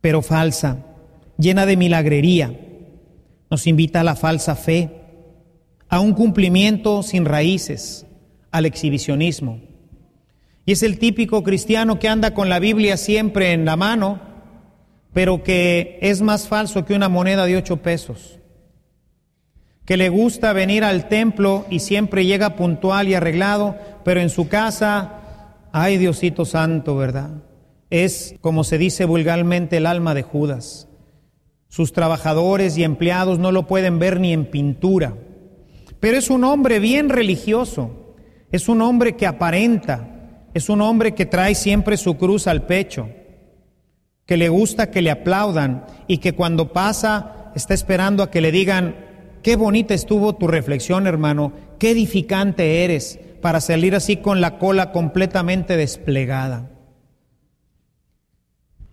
pero falsa, llena de milagrería. Nos invita a la falsa fe, a un cumplimiento sin raíces, al exhibicionismo. Y es el típico cristiano que anda con la Biblia siempre en la mano, pero que es más falso que una moneda de ocho pesos, que le gusta venir al templo y siempre llega puntual y arreglado, pero en su casa Ay, Diosito Santo, ¿verdad? Es, como se dice vulgarmente, el alma de Judas. Sus trabajadores y empleados no lo pueden ver ni en pintura. Pero es un hombre bien religioso, es un hombre que aparenta, es un hombre que trae siempre su cruz al pecho, que le gusta que le aplaudan y que cuando pasa está esperando a que le digan, qué bonita estuvo tu reflexión, hermano, qué edificante eres, para salir así con la cola completamente desplegada.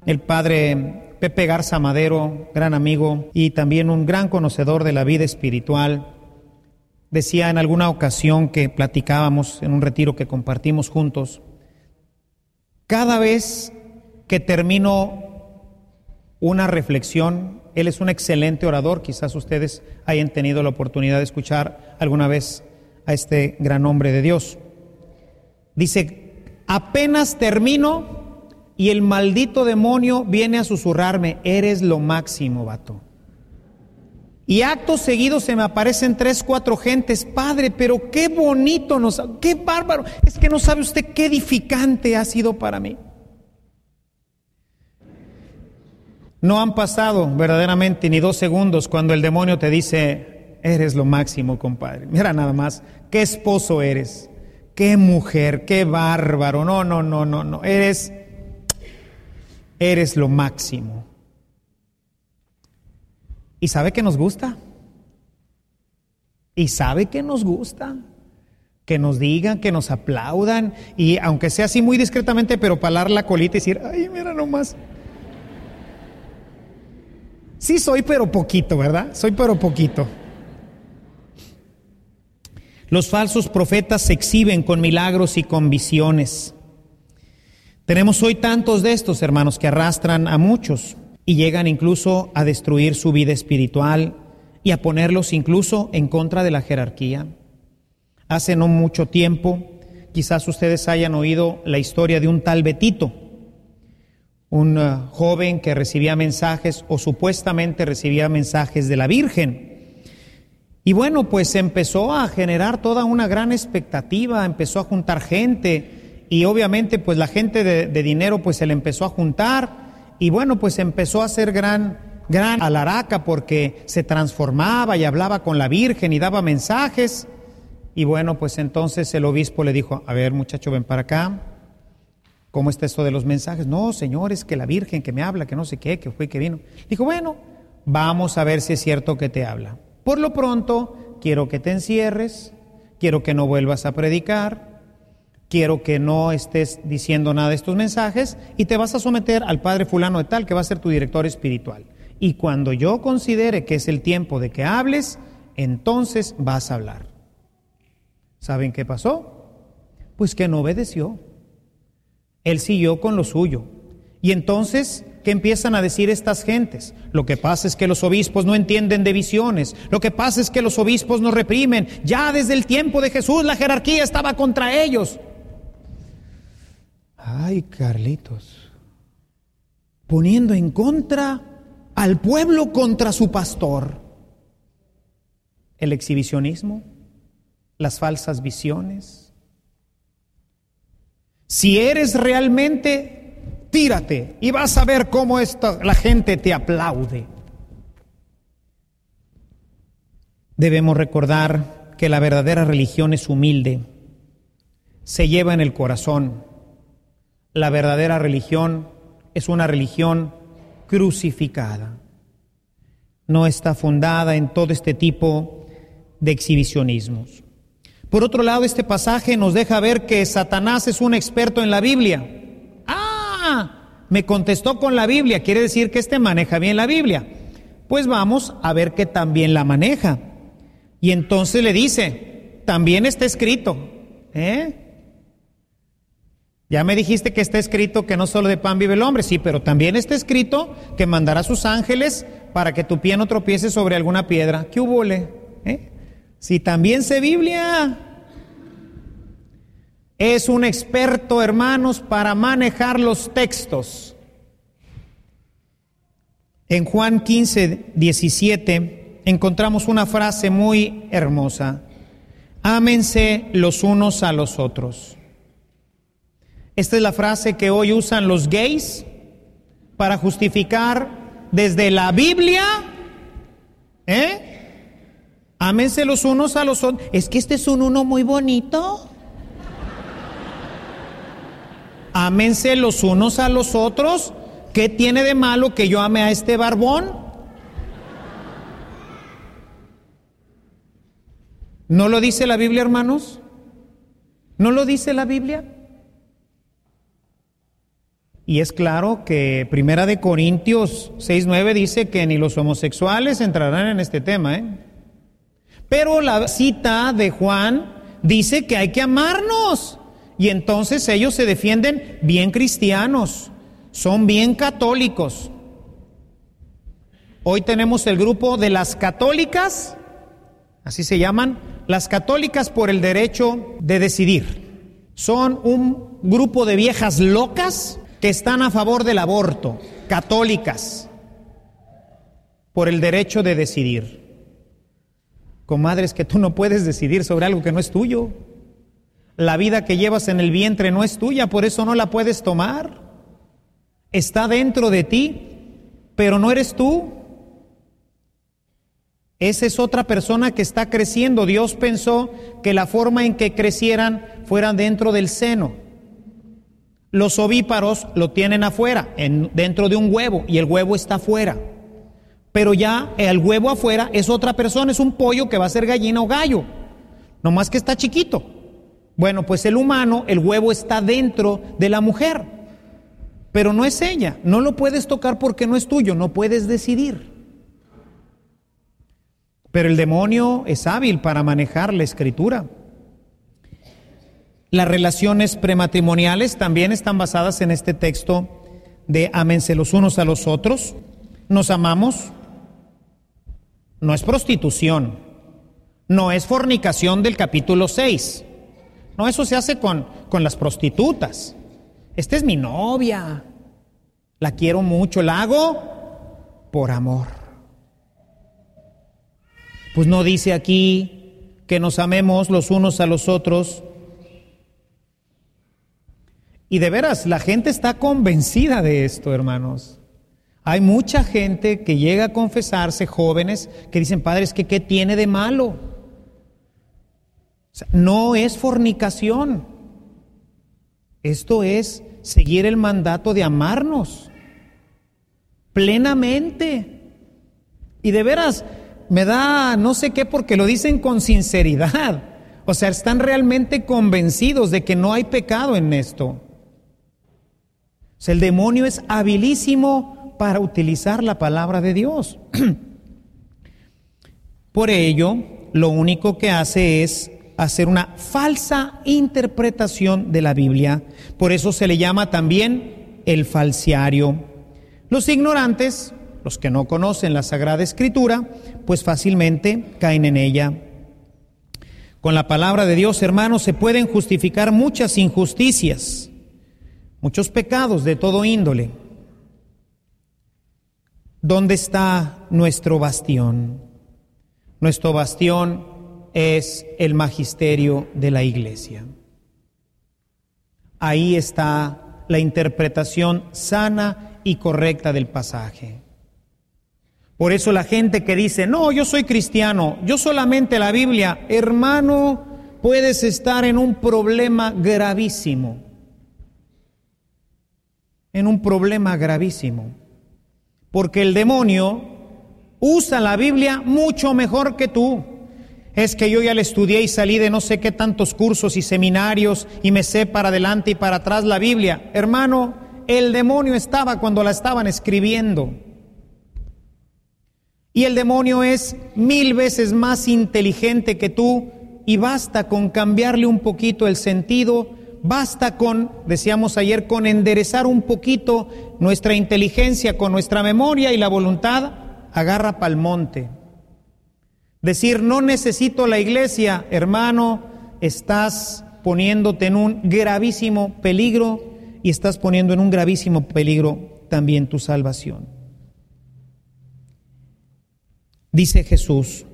El padre Pepe Garza Madero, gran amigo y también un gran conocedor de la vida espiritual, decía en alguna ocasión que platicábamos en un retiro que compartimos juntos, cada vez que termino una reflexión, él es un excelente orador, quizás ustedes hayan tenido la oportunidad de escuchar alguna vez a este gran hombre de Dios. Dice, apenas termino y el maldito demonio viene a susurrarme, eres lo máximo, vato. Y acto seguido se me aparecen tres, cuatro gentes, padre, pero qué bonito nos, qué bárbaro. Es que no sabe usted qué edificante ha sido para mí. No han pasado verdaderamente ni dos segundos cuando el demonio te dice, Eres lo máximo, compadre. Mira nada más, qué esposo eres, qué mujer, qué bárbaro. No, no, no, no, no. Eres, eres lo máximo. ¿Y sabe que nos gusta? ¿Y sabe que nos gusta? Que nos digan, que nos aplaudan y aunque sea así muy discretamente, pero palar la colita y decir, ay, mira nomás. Sí soy, pero poquito, ¿verdad? Soy, pero poquito. Los falsos profetas se exhiben con milagros y con visiones. Tenemos hoy tantos de estos hermanos que arrastran a muchos y llegan incluso a destruir su vida espiritual y a ponerlos incluso en contra de la jerarquía. Hace no mucho tiempo, quizás ustedes hayan oído la historia de un tal Betito, un eh, joven que recibía mensajes o supuestamente recibía mensajes de la Virgen y bueno, pues empezó a generar toda una gran expectativa, empezó a juntar gente y obviamente pues la gente de, dinero pues se le empezó a juntar y bueno, pues empezó a hacer gran, gran alaraca porque se transformaba y hablaba con la Virgen y daba mensajes. Y bueno, pues entonces el obispo le dijo, a ver muchacho, ven para acá. ¿Cómo está esto de los mensajes? No, señores, que la Virgen que me habla, que no sé qué, que fue, que vino. Dijo, bueno, vamos a ver si es cierto que te habla. Por lo pronto, quiero que te encierres, quiero que no vuelvas a predicar, quiero que no estés diciendo nada de estos mensajes y te vas a someter al Padre fulano de tal que va a ser tu director espiritual. Y cuando yo considere que es el tiempo de que hables, entonces vas a hablar. ¿Saben qué pasó? Pues que no obedeció. Él siguió con lo suyo. Y entonces, ¿qué empiezan a decir estas gentes? Lo que pasa es que los obispos no entienden de visiones. Lo que pasa es que los obispos nos reprimen. Ya desde el tiempo de Jesús la jerarquía estaba contra ellos. Ay, Carlitos. Poniendo en contra al pueblo contra su pastor. El exhibicionismo, las falsas visiones. Si eres realmente, tírate y vas a ver cómo la gente te aplaude. Debemos recordar que la verdadera religión es humilde, se lleva en el corazón. La verdadera religión es una religión crucificada. No está fundada en todo este tipo de exhibicionismos. Por otro lado, este pasaje nos deja ver que Satanás es un experto en la Biblia. Ah, me contestó con la Biblia, quiere decir que este maneja bien la Biblia. Pues vamos a ver que también la maneja. Y entonces le dice, también está escrito. ¿eh? Ya me dijiste que está escrito que no solo de pan vive el hombre, sí, pero también está escrito que mandará sus ángeles para que tu pie no tropiece sobre alguna piedra. ¿Qué hubo? ¿Eh? Si también sé Biblia, es un experto, hermanos, para manejar los textos. En Juan 15, 17 encontramos una frase muy hermosa. Ámense los unos a los otros. Esta es la frase que hoy usan los gays para justificar desde la Biblia, ¿eh? Ámense los unos a los otros. Es que este es un uno muy bonito. Ámense los unos a los otros. ¿Qué tiene de malo que yo ame a este barbón? ¿No lo dice la Biblia, hermanos? ¿No lo dice la Biblia? Y es claro que Primera de Corintios 6:9 dice que ni los homosexuales entrarán en este tema, ¿eh? Pero la cita de Juan dice que hay que amarnos. Y entonces ellos se defienden bien cristianos, son bien católicos. Hoy tenemos el grupo de las católicas, así se llaman, las católicas por el derecho de decidir. Son un grupo de viejas locas que están a favor del aborto, católicas, por el derecho de decidir. Comadres, que tú no puedes decidir sobre algo que no es tuyo. La vida que llevas en el vientre no es tuya, por eso no la puedes tomar. Está dentro de ti, pero no eres tú. Esa es otra persona que está creciendo. Dios pensó que la forma en que crecieran fuera dentro del seno. Los ovíparos lo tienen afuera, en, dentro de un huevo, y el huevo está afuera. Pero ya el huevo afuera es otra persona, es un pollo que va a ser gallina o gallo, nomás que está chiquito. Bueno, pues el humano, el huevo está dentro de la mujer, pero no es ella, no lo puedes tocar porque no es tuyo, no puedes decidir. Pero el demonio es hábil para manejar la escritura. Las relaciones prematrimoniales también están basadas en este texto de ámense los unos a los otros. Nos amamos. No es prostitución. No es fornicación del capítulo 6. No, eso se hace con, con las prostitutas. Esta es mi novia. La quiero mucho. La hago por amor. Pues no dice aquí que nos amemos los unos a los otros y de veras, la gente está convencida de esto, hermanos. Hay mucha gente que llega a confesarse, jóvenes, que dicen, padres, que ¿qué tiene de malo? no es fornicación. Esto es seguir el mandato de amarnos plenamente. Y de veras, me da no sé qué porque lo dicen con sinceridad. O sea, están realmente convencidos de que no hay pecado en esto el demonio es habilísimo para utilizar la palabra de Dios. Por ello, lo único que hace es hacer una falsa interpretación de la Biblia. Por eso se le llama también el falsiario. Los ignorantes, los que no conocen la Sagrada Escritura, pues fácilmente caen en ella. Con la palabra de Dios, hermanos, se pueden justificar muchas injusticias, muchos pecados de todo índole. ¿Dónde está nuestro bastión? Nuestro bastión es el magisterio de la iglesia. Ahí está la interpretación sana y correcta del pasaje. Por eso la gente que dice, no, yo soy cristiano, yo solamente la Biblia, hermano, puedes estar en un problema gravísimo, en un problema gravísimo, porque el demonio usa la Biblia mucho mejor que tú es que yo ya le estudié y salí de no sé qué tantos cursos y seminarios y me sé para adelante y para atrás la Biblia. Hermano, el demonio estaba cuando la estaban escribiendo. Y el demonio es mil veces más inteligente que tú y basta con cambiarle un poquito el sentido, basta con, decíamos ayer, con enderezar un poquito nuestra inteligencia con nuestra memoria y la voluntad, agarra pa'l monte. Decir, no necesito la iglesia, hermano, estás poniéndote en un gravísimo peligro y estás poniendo en un gravísimo peligro también tu salvación. Dice Jesús,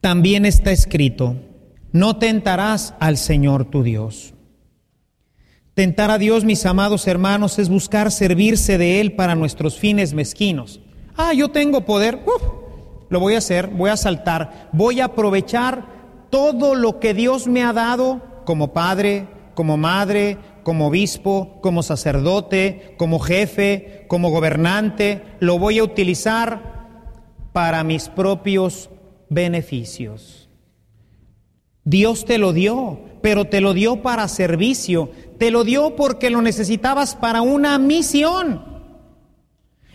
también está escrito, no tentarás al Señor tu Dios. Tentar a Dios, mis amados hermanos, es buscar servirse de Él para nuestros fines mezquinos. Ah, yo tengo poder lo voy a hacer, voy a saltar, voy a aprovechar todo lo que Dios me ha dado como padre, como madre, como obispo, como sacerdote, como jefe, como gobernante, lo voy a utilizar para mis propios beneficios. Dios te lo dio, pero te lo dio para servicio, te lo dio porque lo necesitabas para una misión.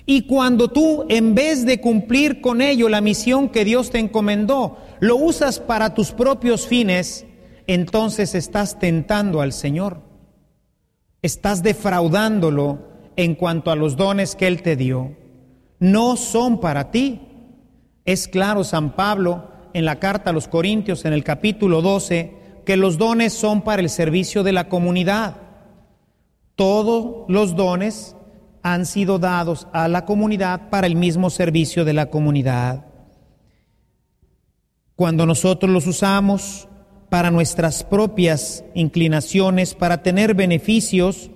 Y cuando tú, en vez de cumplir con ello la misión que Dios te encomendó, lo usas para tus propios fines, entonces estás tentando al Señor. Estás defraudándolo en cuanto a los dones que Él te dio. No son para ti. Es claro San Pablo en la carta a los Corintios en el capítulo 12 que los dones son para el servicio de la comunidad. Todos los dones han sido dados a la comunidad para el mismo servicio de la comunidad. Cuando nosotros los usamos para nuestras propias inclinaciones, para tener beneficios,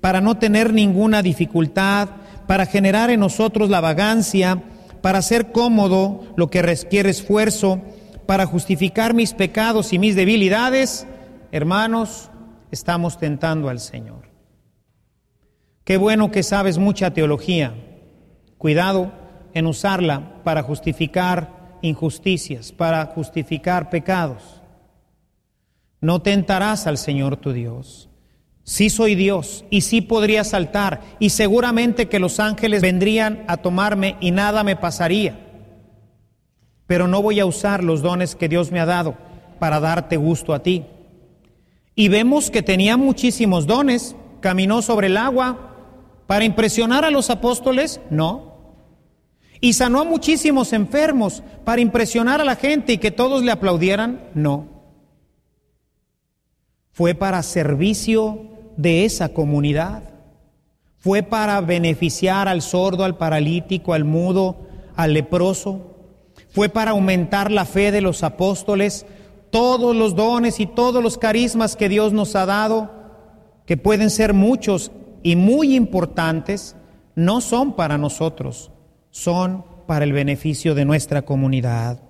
para no tener ninguna dificultad, para generar en nosotros la vagancia, para hacer cómodo lo que requiere esfuerzo, para justificar mis pecados y mis debilidades, hermanos, estamos tentando al Señor. Qué bueno que sabes mucha teología. Cuidado en usarla para justificar injusticias, para justificar pecados. No tentarás al Señor tu Dios. Sí soy Dios y sí podría saltar y seguramente que los ángeles vendrían a tomarme y nada me pasaría. Pero no voy a usar los dones que Dios me ha dado para darte gusto a ti. Y vemos que tenía muchísimos dones, caminó sobre el agua, ¿Para impresionar a los apóstoles? No. ¿Y sanó a muchísimos enfermos para impresionar a la gente y que todos le aplaudieran? No. Fue para servicio de esa comunidad. Fue para beneficiar al sordo, al paralítico, al mudo, al leproso. Fue para aumentar la fe de los apóstoles. Todos los dones y todos los carismas que Dios nos ha dado, que pueden ser muchos, y muy importantes no son para nosotros, son para el beneficio de nuestra comunidad.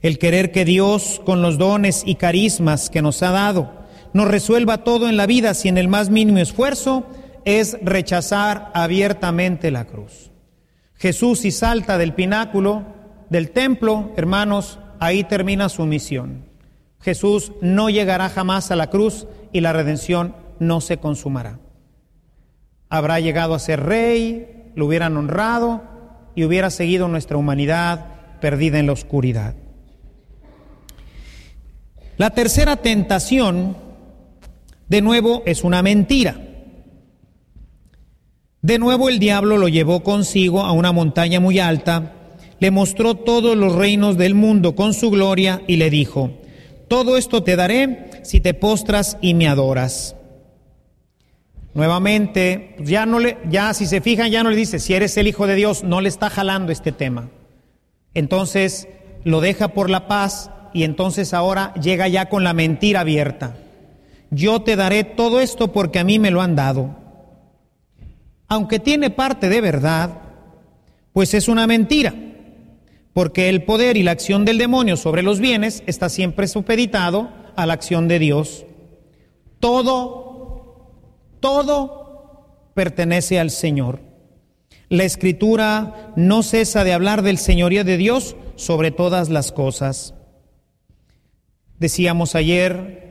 El querer que Dios, con los dones y carismas que nos ha dado, nos resuelva todo en la vida sin el más mínimo esfuerzo, es rechazar abiertamente la cruz. Jesús si salta del pináculo del templo, hermanos, ahí termina su misión. Jesús no llegará jamás a la cruz y la redención no se consumará. Habrá llegado a ser rey, lo hubieran honrado y hubiera seguido nuestra humanidad perdida en la oscuridad. La tercera tentación, de nuevo, es una mentira. De nuevo el diablo lo llevó consigo a una montaña muy alta, le mostró todos los reinos del mundo con su gloria y le dijo, todo esto te daré si te postras y me adoras. Nuevamente, pues ya no le, ya si se fijan, ya no le dice, si eres el hijo de Dios, no le está jalando este tema. Entonces lo deja por la paz y entonces ahora llega ya con la mentira abierta. Yo te daré todo esto porque a mí me lo han dado. Aunque tiene parte de verdad, pues es una mentira, porque el poder y la acción del demonio sobre los bienes está siempre supeditado a la acción de Dios. Todo todo pertenece al Señor. La escritura no cesa de hablar del señorío de Dios sobre todas las cosas. Decíamos ayer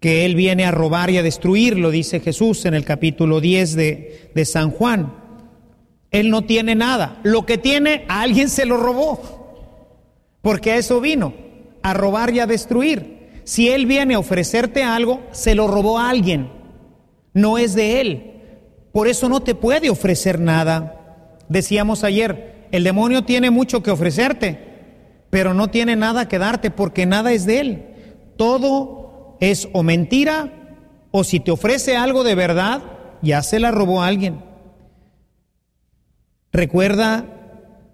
que Él viene a robar y a destruir, lo dice Jesús en el capítulo 10 de, de San Juan. Él no tiene nada. Lo que tiene, a alguien se lo robó. Porque a eso vino, a robar y a destruir. Si Él viene a ofrecerte algo, se lo robó a alguien no es de Él. Por eso no te puede ofrecer nada. Decíamos ayer, el demonio tiene mucho que ofrecerte, pero no tiene nada que darte porque nada es de Él. Todo es o mentira o si te ofrece algo de verdad, ya se la robó alguien. Recuerda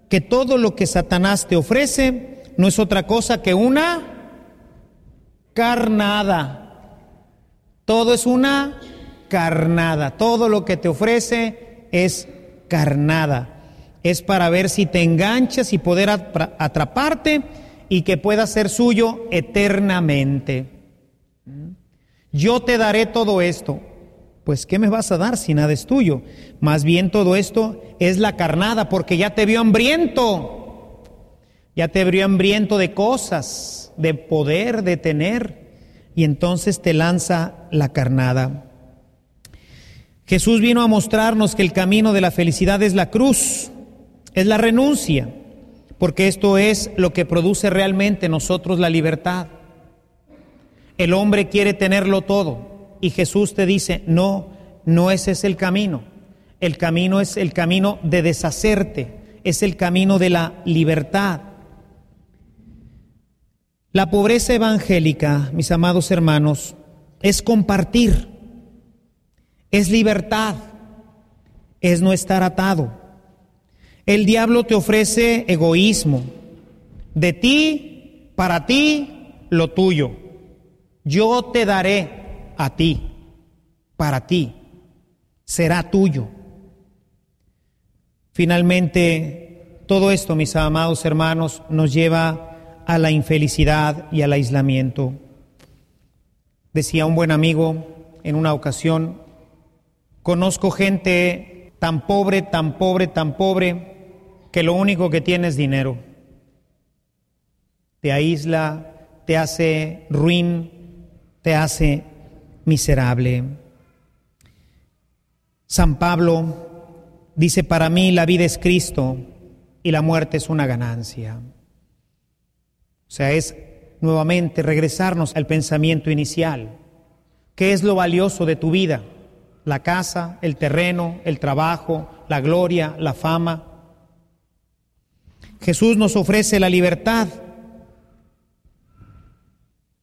que todo lo que Satanás te ofrece no es otra cosa que una carnada. Todo es una carnada. Todo lo que te ofrece es carnada. Es para ver si te enganchas y poder atraparte y que pueda ser suyo eternamente. Yo te daré todo esto. Pues ¿qué me vas a dar si nada es tuyo? Más bien todo esto es la carnada porque ya te vio hambriento. Ya te vio hambriento de cosas, de poder, de tener. Y entonces te lanza la carnada. Jesús vino a mostrarnos que el camino de la felicidad es la cruz, es la renuncia, porque esto es lo que produce realmente en nosotros la libertad. El hombre quiere tenerlo todo y Jesús te dice, no, no ese es el camino. El camino es el camino de deshacerte, es el camino de la libertad. La pobreza evangélica, mis amados hermanos, es compartir es libertad, es no estar atado. El diablo te ofrece egoísmo, de ti, para ti, lo tuyo. Yo te daré a ti, para ti, será tuyo. Finalmente, todo esto, mis amados hermanos, nos lleva a la infelicidad y al aislamiento. Decía un buen amigo en una ocasión, Conozco gente tan pobre, tan pobre, tan pobre, que lo único que tiene es dinero. Te aísla, te hace ruin, te hace miserable. San Pablo dice, para mí la vida es Cristo y la muerte es una ganancia. O sea, es nuevamente regresarnos al pensamiento inicial. ¿Qué es lo valioso de tu vida? la casa, el terreno, el trabajo, la gloria, la fama. Jesús nos ofrece la libertad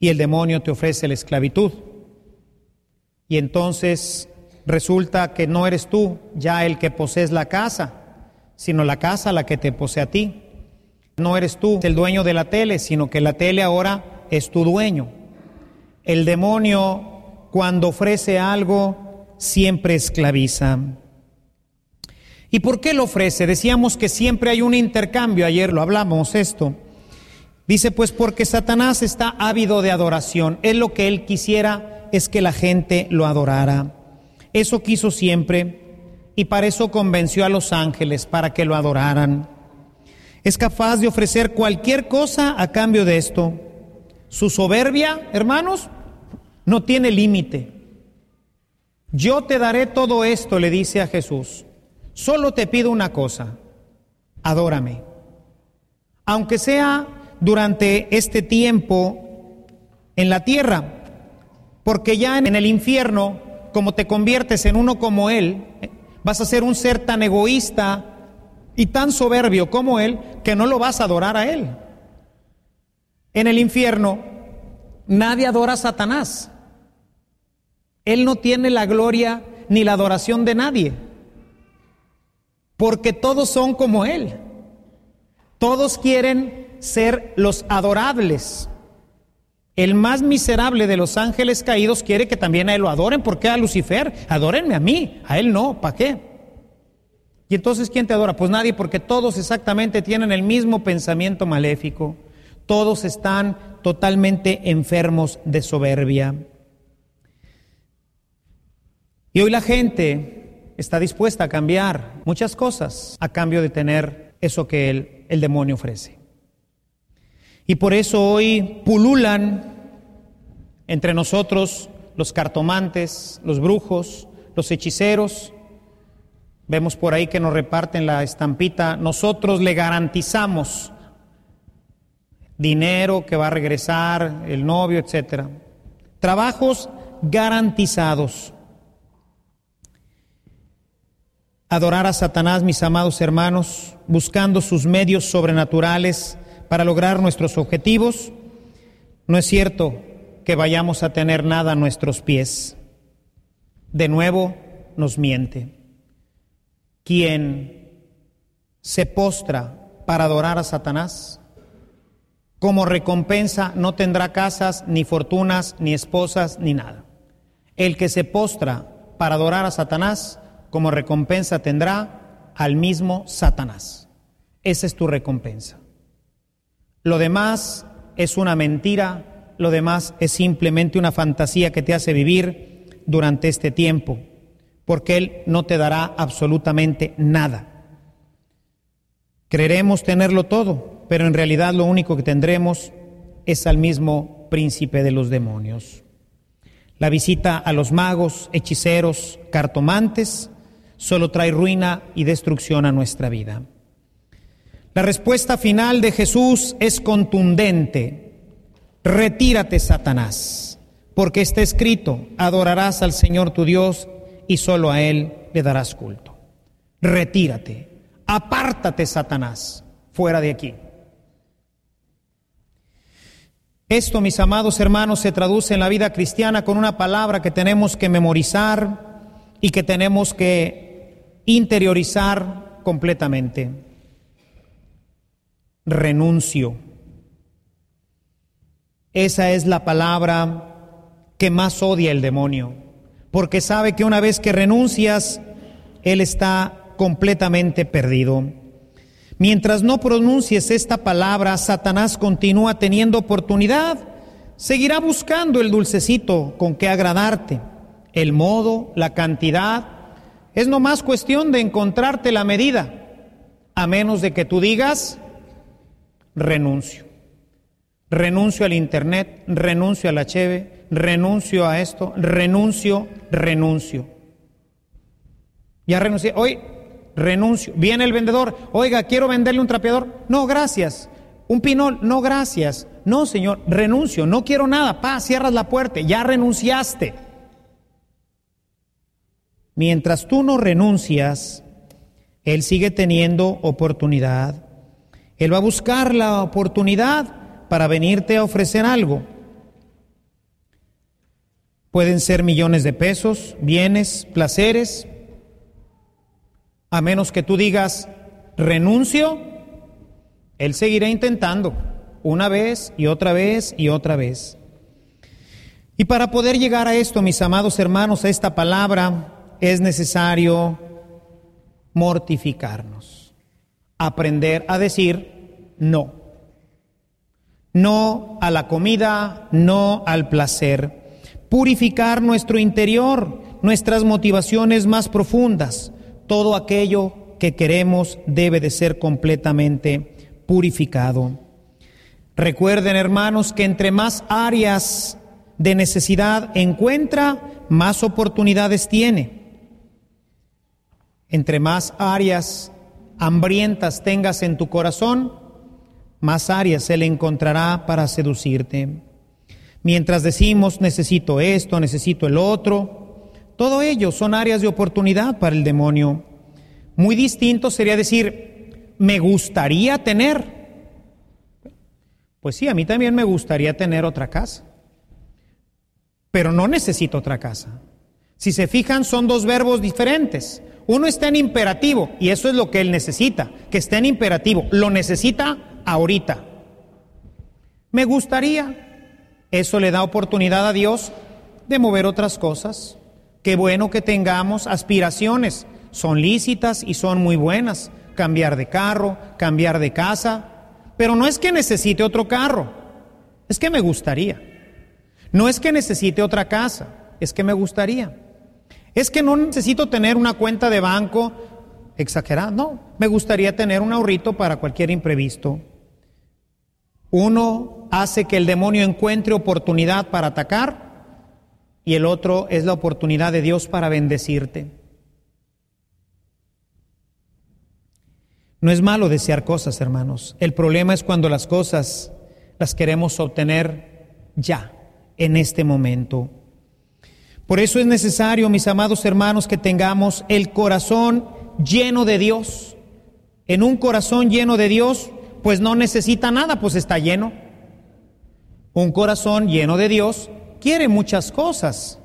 y el demonio te ofrece la esclavitud. Y entonces resulta que no eres tú ya el que posees la casa, sino la casa la que te posee a ti. No eres tú el dueño de la tele, sino que la tele ahora es tu dueño. El demonio cuando ofrece algo siempre esclaviza. ¿Y por qué lo ofrece? Decíamos que siempre hay un intercambio, ayer lo hablamos esto. Dice pues porque Satanás está ávido de adoración. Él lo que él quisiera es que la gente lo adorara. Eso quiso siempre y para eso convenció a los ángeles para que lo adoraran. Es capaz de ofrecer cualquier cosa a cambio de esto. Su soberbia, hermanos, no tiene límite. Yo te daré todo esto, le dice a Jesús. Solo te pido una cosa, adórame. Aunque sea durante este tiempo en la tierra, porque ya en el infierno, como te conviertes en uno como Él, vas a ser un ser tan egoísta y tan soberbio como Él que no lo vas a adorar a Él. En el infierno nadie adora a Satanás. Él no tiene la gloria ni la adoración de nadie, porque todos son como Él. Todos quieren ser los adorables. El más miserable de los ángeles caídos quiere que también a él lo adoren. ¿Por qué a Lucifer? Adórenme a mí, a él no, ¿para qué? Y entonces, ¿quién te adora? Pues nadie, porque todos exactamente tienen el mismo pensamiento maléfico. Todos están totalmente enfermos de soberbia. Y hoy la gente está dispuesta a cambiar muchas cosas a cambio de tener eso que el, el demonio ofrece. Y por eso hoy pululan entre nosotros los cartomantes, los brujos, los hechiceros. Vemos por ahí que nos reparten la estampita. Nosotros le garantizamos dinero que va a regresar, el novio, etcétera. Trabajos garantizados. Adorar a Satanás, mis amados hermanos, buscando sus medios sobrenaturales para lograr nuestros objetivos, no es cierto que vayamos a tener nada a nuestros pies. De nuevo nos miente. Quien se postra para adorar a Satanás, como recompensa no tendrá casas, ni fortunas, ni esposas, ni nada. El que se postra para adorar a Satanás, como recompensa tendrá al mismo Satanás. Esa es tu recompensa. Lo demás es una mentira, lo demás es simplemente una fantasía que te hace vivir durante este tiempo, porque Él no te dará absolutamente nada. Creeremos tenerlo todo, pero en realidad lo único que tendremos es al mismo príncipe de los demonios. La visita a los magos, hechiceros, cartomantes, solo trae ruina y destrucción a nuestra vida. La respuesta final de Jesús es contundente. Retírate, Satanás, porque está escrito, adorarás al Señor tu Dios y solo a Él le darás culto. Retírate, apártate, Satanás, fuera de aquí. Esto, mis amados hermanos, se traduce en la vida cristiana con una palabra que tenemos que memorizar y que tenemos que interiorizar completamente renuncio. Esa es la palabra que más odia el demonio, porque sabe que una vez que renuncias, él está completamente perdido. Mientras no pronuncies esta palabra, Satanás continúa teniendo oportunidad, seguirá buscando el dulcecito con que agradarte. El modo, la cantidad, es nomás cuestión de encontrarte la medida, a menos de que tú digas, renuncio. Renuncio al internet, renuncio a la cheve, renuncio a esto, renuncio, renuncio. Ya renuncié, hoy renuncio. Viene el vendedor, oiga, quiero venderle un trapeador. No, gracias. Un pinol, no, gracias. No, señor, renuncio, no quiero nada. Pa, cierras la puerta, ya renunciaste. Mientras tú no renuncias, Él sigue teniendo oportunidad él va a buscar la oportunidad para venirte a ofrecer algo. Pueden ser millones de pesos, bienes, placeres. A menos que tú digas, renuncio, Él seguirá intentando una vez y otra vez y otra vez. Y para poder llegar a esto, mis amados hermanos, a esta palabra, es necesario mortificarnos, aprender a decir no. No a la comida, no al placer. Purificar nuestro interior, nuestras motivaciones más profundas. Todo aquello que queremos debe de ser completamente purificado. Recuerden, hermanos, que entre más áreas de necesidad encuentra, más oportunidades tiene. Entre más áreas hambrientas tengas en tu corazón, más áreas Él encontrará para seducirte. Mientras decimos necesito esto, necesito el otro, todo ello son áreas de oportunidad para el demonio. Muy distinto sería decir, me gustaría tener. Pues sí, a mí también me gustaría tener otra casa, pero no necesito otra casa. Si se fijan, son dos verbos diferentes. Uno está en imperativo y eso es lo que él necesita, que esté en imperativo. Lo necesita ahorita. Me gustaría. Eso le da oportunidad a Dios de mover otras cosas. Qué bueno que tengamos aspiraciones. Son lícitas y son muy buenas. Cambiar de carro, cambiar de casa. Pero no es que necesite otro carro. Es que me gustaría. No es que necesite otra casa. Es que me gustaría. Es que no necesito tener una cuenta de banco exagerada. No, me gustaría tener un ahorrito para cualquier imprevisto. Uno hace que el demonio encuentre oportunidad para atacar y el otro es la oportunidad de Dios para bendecirte. No es malo desear cosas, hermanos. El problema es cuando las cosas las queremos obtener ya, en este momento. Por eso es necesario, mis amados hermanos, que tengamos el corazón lleno de Dios. En un corazón lleno de Dios, pues no necesita nada, pues está lleno. Un corazón lleno de Dios quiere muchas cosas.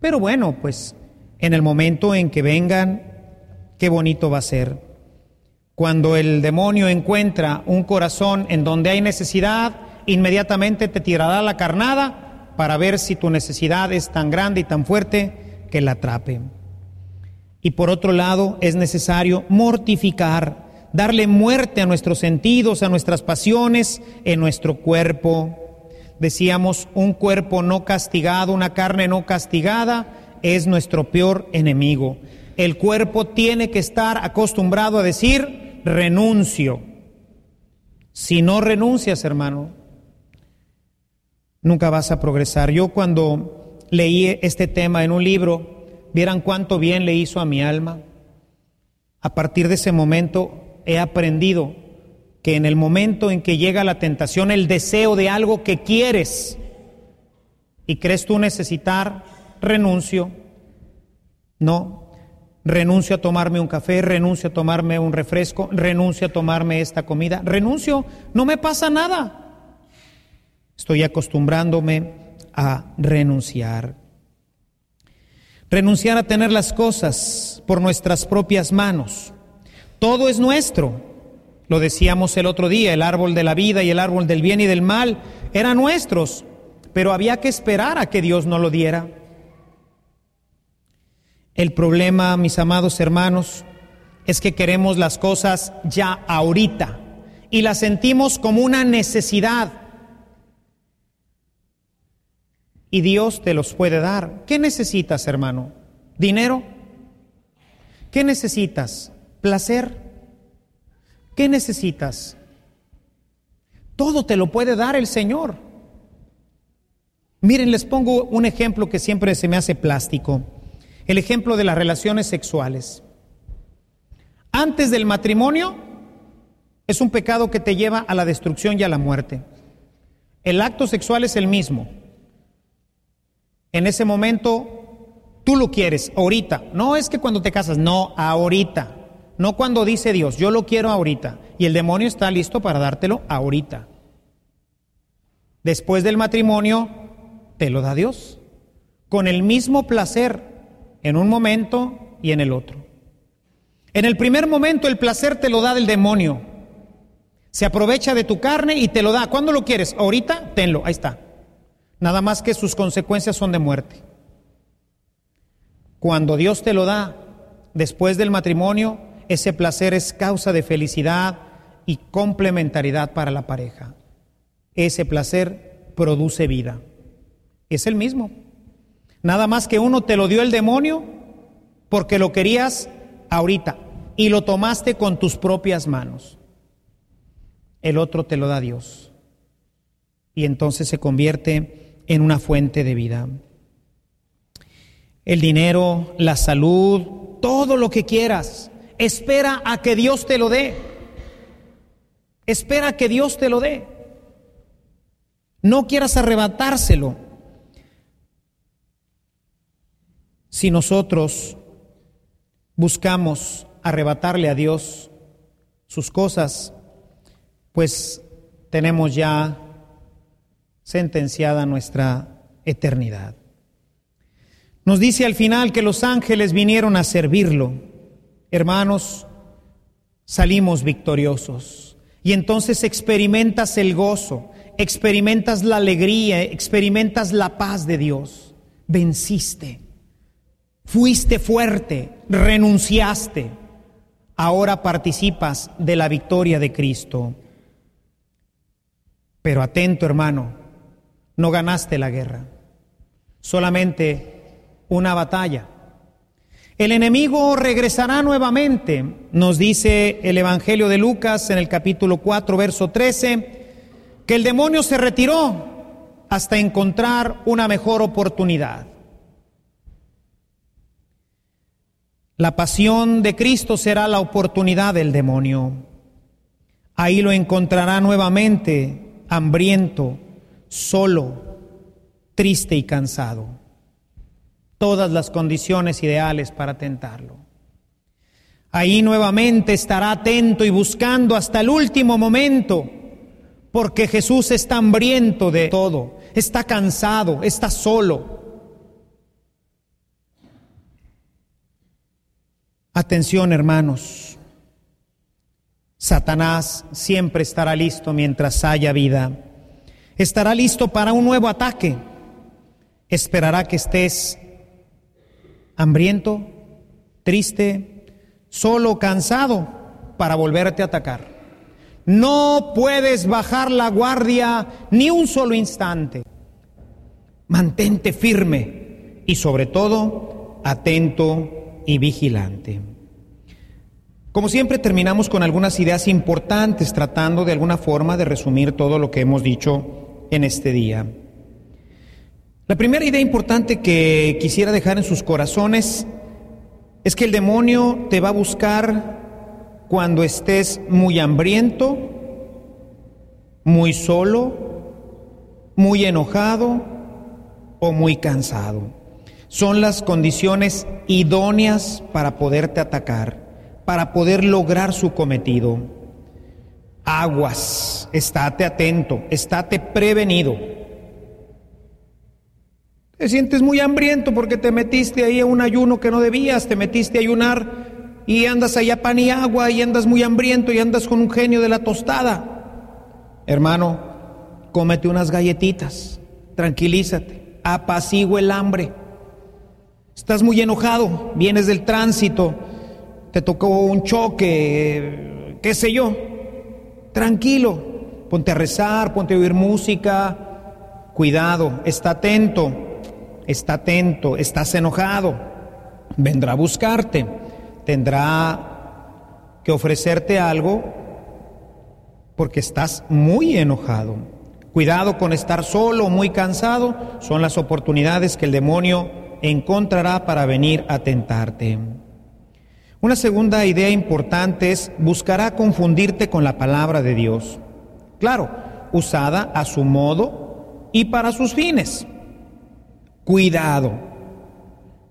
Pero bueno, pues en el momento en que vengan, qué bonito va a ser. Cuando el demonio encuentra un corazón en donde hay necesidad, inmediatamente te tirará la carnada para ver si tu necesidad es tan grande y tan fuerte que la atrape. Y por otro lado, es necesario mortificar darle muerte a nuestros sentidos, a nuestras pasiones, en nuestro cuerpo. Decíamos, un cuerpo no castigado, una carne no castigada, es nuestro peor enemigo. El cuerpo tiene que estar acostumbrado a decir, renuncio. Si no renuncias, hermano, nunca vas a progresar. Yo cuando leí este tema en un libro, vieran cuánto bien le hizo a mi alma. A partir de ese momento he aprendido que en el momento en que llega la tentación, el deseo de algo que quieres y crees tú necesitar, renuncio. No, renuncio a tomarme un café, renuncio a tomarme un refresco, renuncio a tomarme esta comida, renuncio, no me pasa nada. Estoy acostumbrándome a renunciar. Renunciar a tener las cosas por nuestras propias manos todo es nuestro. Lo decíamos el otro día, el árbol de la vida y el árbol del bien y del mal eran nuestros, pero había que esperar a que Dios nos lo diera. El problema, mis amados hermanos, es que queremos las cosas ya ahorita y las sentimos como una necesidad. Y Dios te los puede dar. ¿Qué necesitas, hermano? ¿Dinero? ¿Qué necesitas? Placer. ¿Qué necesitas? Todo te lo puede dar el Señor. Miren, les pongo un ejemplo que siempre se me hace plástico. El ejemplo de las relaciones sexuales. Antes del matrimonio es un pecado que te lleva a la destrucción y a la muerte. El acto sexual es el mismo. En ese momento tú lo quieres, ahorita. No es que cuando te casas, no, ahorita. No cuando dice Dios, yo lo quiero ahorita. Y el demonio está listo para dártelo ahorita. Después del matrimonio, te lo da Dios. Con el mismo placer en un momento y en el otro. En el primer momento el placer te lo da del demonio. Se aprovecha de tu carne y te lo da. ¿Cuándo lo quieres? Ahorita, tenlo, ahí está. Nada más que sus consecuencias son de muerte. Cuando Dios te lo da después del matrimonio, ese placer es causa de felicidad y complementariedad para la pareja. Ese placer produce vida. Es el mismo. Nada más que uno te lo dio el demonio porque lo querías ahorita y lo tomaste con tus propias manos. El otro te lo da Dios. Y entonces se convierte en una fuente de vida. El dinero, la salud, todo lo que quieras Espera a que Dios te lo dé. Espera a que Dios te lo dé. No quieras arrebatárselo. Si nosotros buscamos arrebatarle a Dios sus cosas, pues tenemos ya sentenciada nuestra eternidad. Nos dice al final que los ángeles vinieron a servirlo. Hermanos, salimos victoriosos. Y entonces experimentas el gozo, experimentas la alegría, experimentas la paz de Dios. Venciste, fuiste fuerte, renunciaste. Ahora participas de la victoria de Cristo. Pero atento hermano, no ganaste la guerra, solamente una batalla. El enemigo regresará nuevamente, nos dice el Evangelio de Lucas en el capítulo 4, verso 13, que el demonio se retiró hasta encontrar una mejor oportunidad. La pasión de Cristo será la oportunidad del demonio. Ahí lo encontrará nuevamente hambriento, solo, triste y cansado. Todas las condiciones ideales para tentarlo. Ahí nuevamente estará atento y buscando hasta el último momento, porque Jesús está hambriento de todo, está cansado, está solo. Atención hermanos, Satanás siempre estará listo mientras haya vida estará listo para un nuevo ataque. Esperará que estés hambriento, triste, solo, cansado para volverte a atacar. No puedes bajar la guardia ni un solo instante. Mantente firme y sobre todo atento y vigilante. Como siempre terminamos con algunas ideas importantes tratando de alguna forma de resumir todo lo que hemos dicho en este día. La primera idea importante que quisiera dejar en sus corazones es que el demonio te va a buscar cuando estés muy hambriento, muy solo, muy enojado o muy cansado. Son las condiciones idóneas para poderte atacar, para poder lograr su cometido. Aguas, estate atento, estate prevenido. Te sientes muy hambriento porque te metiste ahí a un ayuno que no debías, te metiste a ayunar y andas allá pan y agua y andas muy hambriento y andas con un genio de la tostada. Hermano, cómete unas galletitas, tranquilízate, apacigua el hambre. Estás muy enojado, vienes del tránsito, te tocó un choque, qué sé yo, Tranquilo, ponte a rezar, ponte a oír música. Cuidado, está atento, está atento, estás enojado. Vendrá a buscarte, tendrá que ofrecerte algo porque estás muy enojado. Cuidado con estar solo, muy cansado, son las oportunidades que el demonio encontrará para venir a tentarte. Una segunda idea importante es buscará confundirte con la palabra de Dios. Claro, usada a su modo y para sus fines. Cuidado.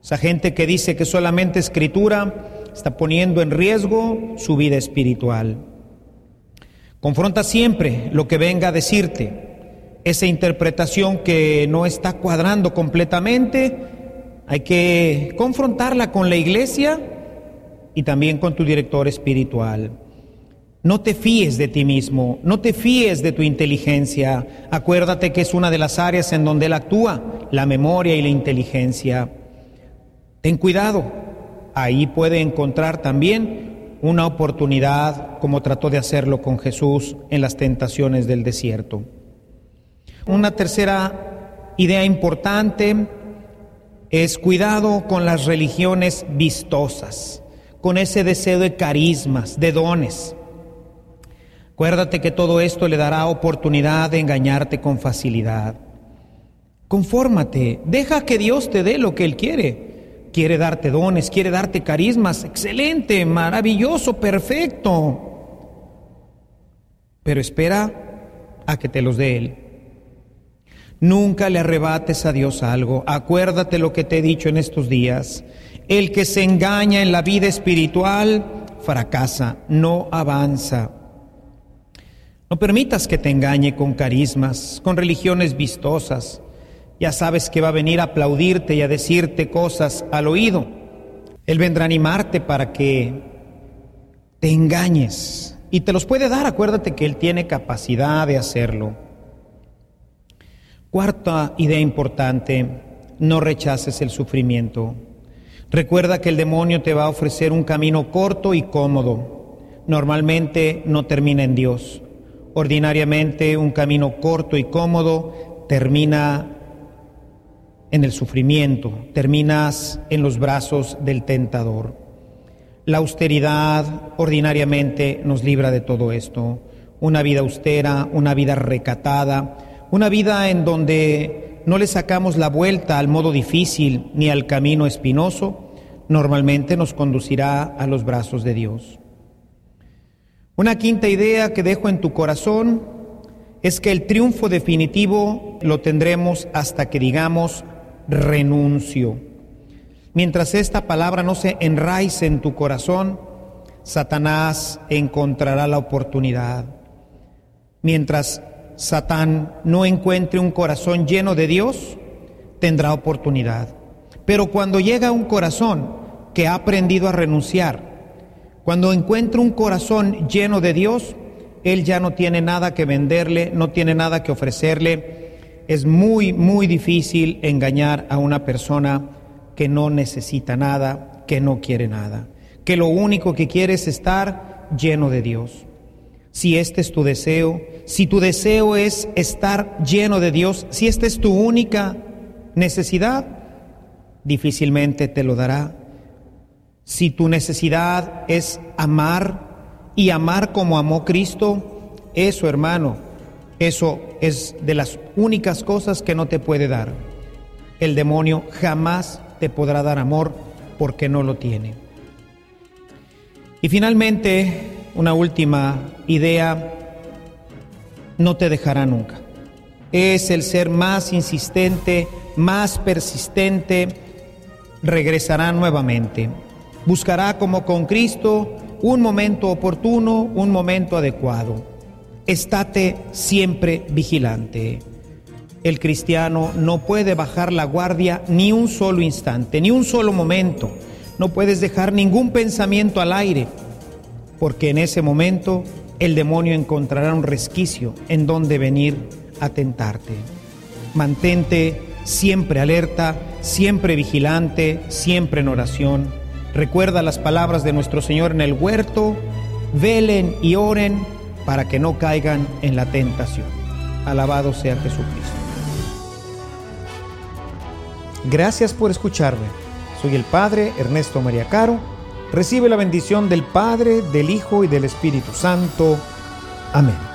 Esa gente que dice que solamente escritura está poniendo en riesgo su vida espiritual. Confronta siempre lo que venga a decirte. Esa interpretación que no está cuadrando completamente, hay que confrontarla con la iglesia y también con tu director espiritual. No te fíes de ti mismo, no te fíes de tu inteligencia. Acuérdate que es una de las áreas en donde Él actúa, la memoria y la inteligencia. Ten cuidado, ahí puede encontrar también una oportunidad como trató de hacerlo con Jesús en las tentaciones del desierto. Una tercera idea importante es cuidado con las religiones vistosas con ese deseo de carismas, de dones. Acuérdate que todo esto le dará oportunidad de engañarte con facilidad. Confórmate, deja que Dios te dé lo que Él quiere. Quiere darte dones, quiere darte carismas. Excelente, maravilloso, perfecto. Pero espera a que te los dé Él. Nunca le arrebates a Dios algo. Acuérdate lo que te he dicho en estos días. El que se engaña en la vida espiritual fracasa, no avanza. No permitas que te engañe con carismas, con religiones vistosas. Ya sabes que va a venir a aplaudirte y a decirte cosas al oído. Él vendrá a animarte para que te engañes. Y te los puede dar, acuérdate que Él tiene capacidad de hacerlo. Cuarta idea importante, no rechaces el sufrimiento. Recuerda que el demonio te va a ofrecer un camino corto y cómodo. Normalmente no termina en Dios. Ordinariamente un camino corto y cómodo termina en el sufrimiento, terminas en los brazos del tentador. La austeridad ordinariamente nos libra de todo esto. Una vida austera, una vida recatada, una vida en donde no le sacamos la vuelta al modo difícil ni al camino espinoso, normalmente nos conducirá a los brazos de Dios. Una quinta idea que dejo en tu corazón es que el triunfo definitivo lo tendremos hasta que digamos renuncio. Mientras esta palabra no se enraice en tu corazón, Satanás encontrará la oportunidad. Mientras Satán no encuentre un corazón lleno de Dios, tendrá oportunidad. Pero cuando llega un corazón que ha aprendido a renunciar, cuando encuentra un corazón lleno de Dios, él ya no tiene nada que venderle, no tiene nada que ofrecerle. Es muy, muy difícil engañar a una persona que no necesita nada, que no quiere nada, que lo único que quiere es estar lleno de Dios si este es tu deseo, si tu deseo es estar lleno de Dios, si esta es tu única necesidad, difícilmente te lo dará. Si tu necesidad es amar y amar como amó Cristo, eso hermano, eso es de las únicas cosas que no te puede dar. El demonio jamás te podrá dar amor porque no lo tiene. Y finalmente, una última idea, no te dejará nunca. Es el ser más insistente, más persistente, regresará nuevamente. Buscará como con Cristo un momento oportuno, un momento adecuado. Estate siempre vigilante. El cristiano no puede bajar la guardia ni un solo instante, ni un solo momento. No puedes dejar ningún pensamiento al aire porque en ese momento el demonio encontrará un resquicio en donde venir a tentarte. Mantente siempre alerta, siempre vigilante, siempre en oración. Recuerda las palabras de nuestro Señor en el huerto, velen y oren para que no caigan en la tentación. Alabado sea Jesucristo. Gracias por escucharme. Soy el Padre Ernesto María Caro Recibe la bendición del Padre, del Hijo y del Espíritu Santo. Amén.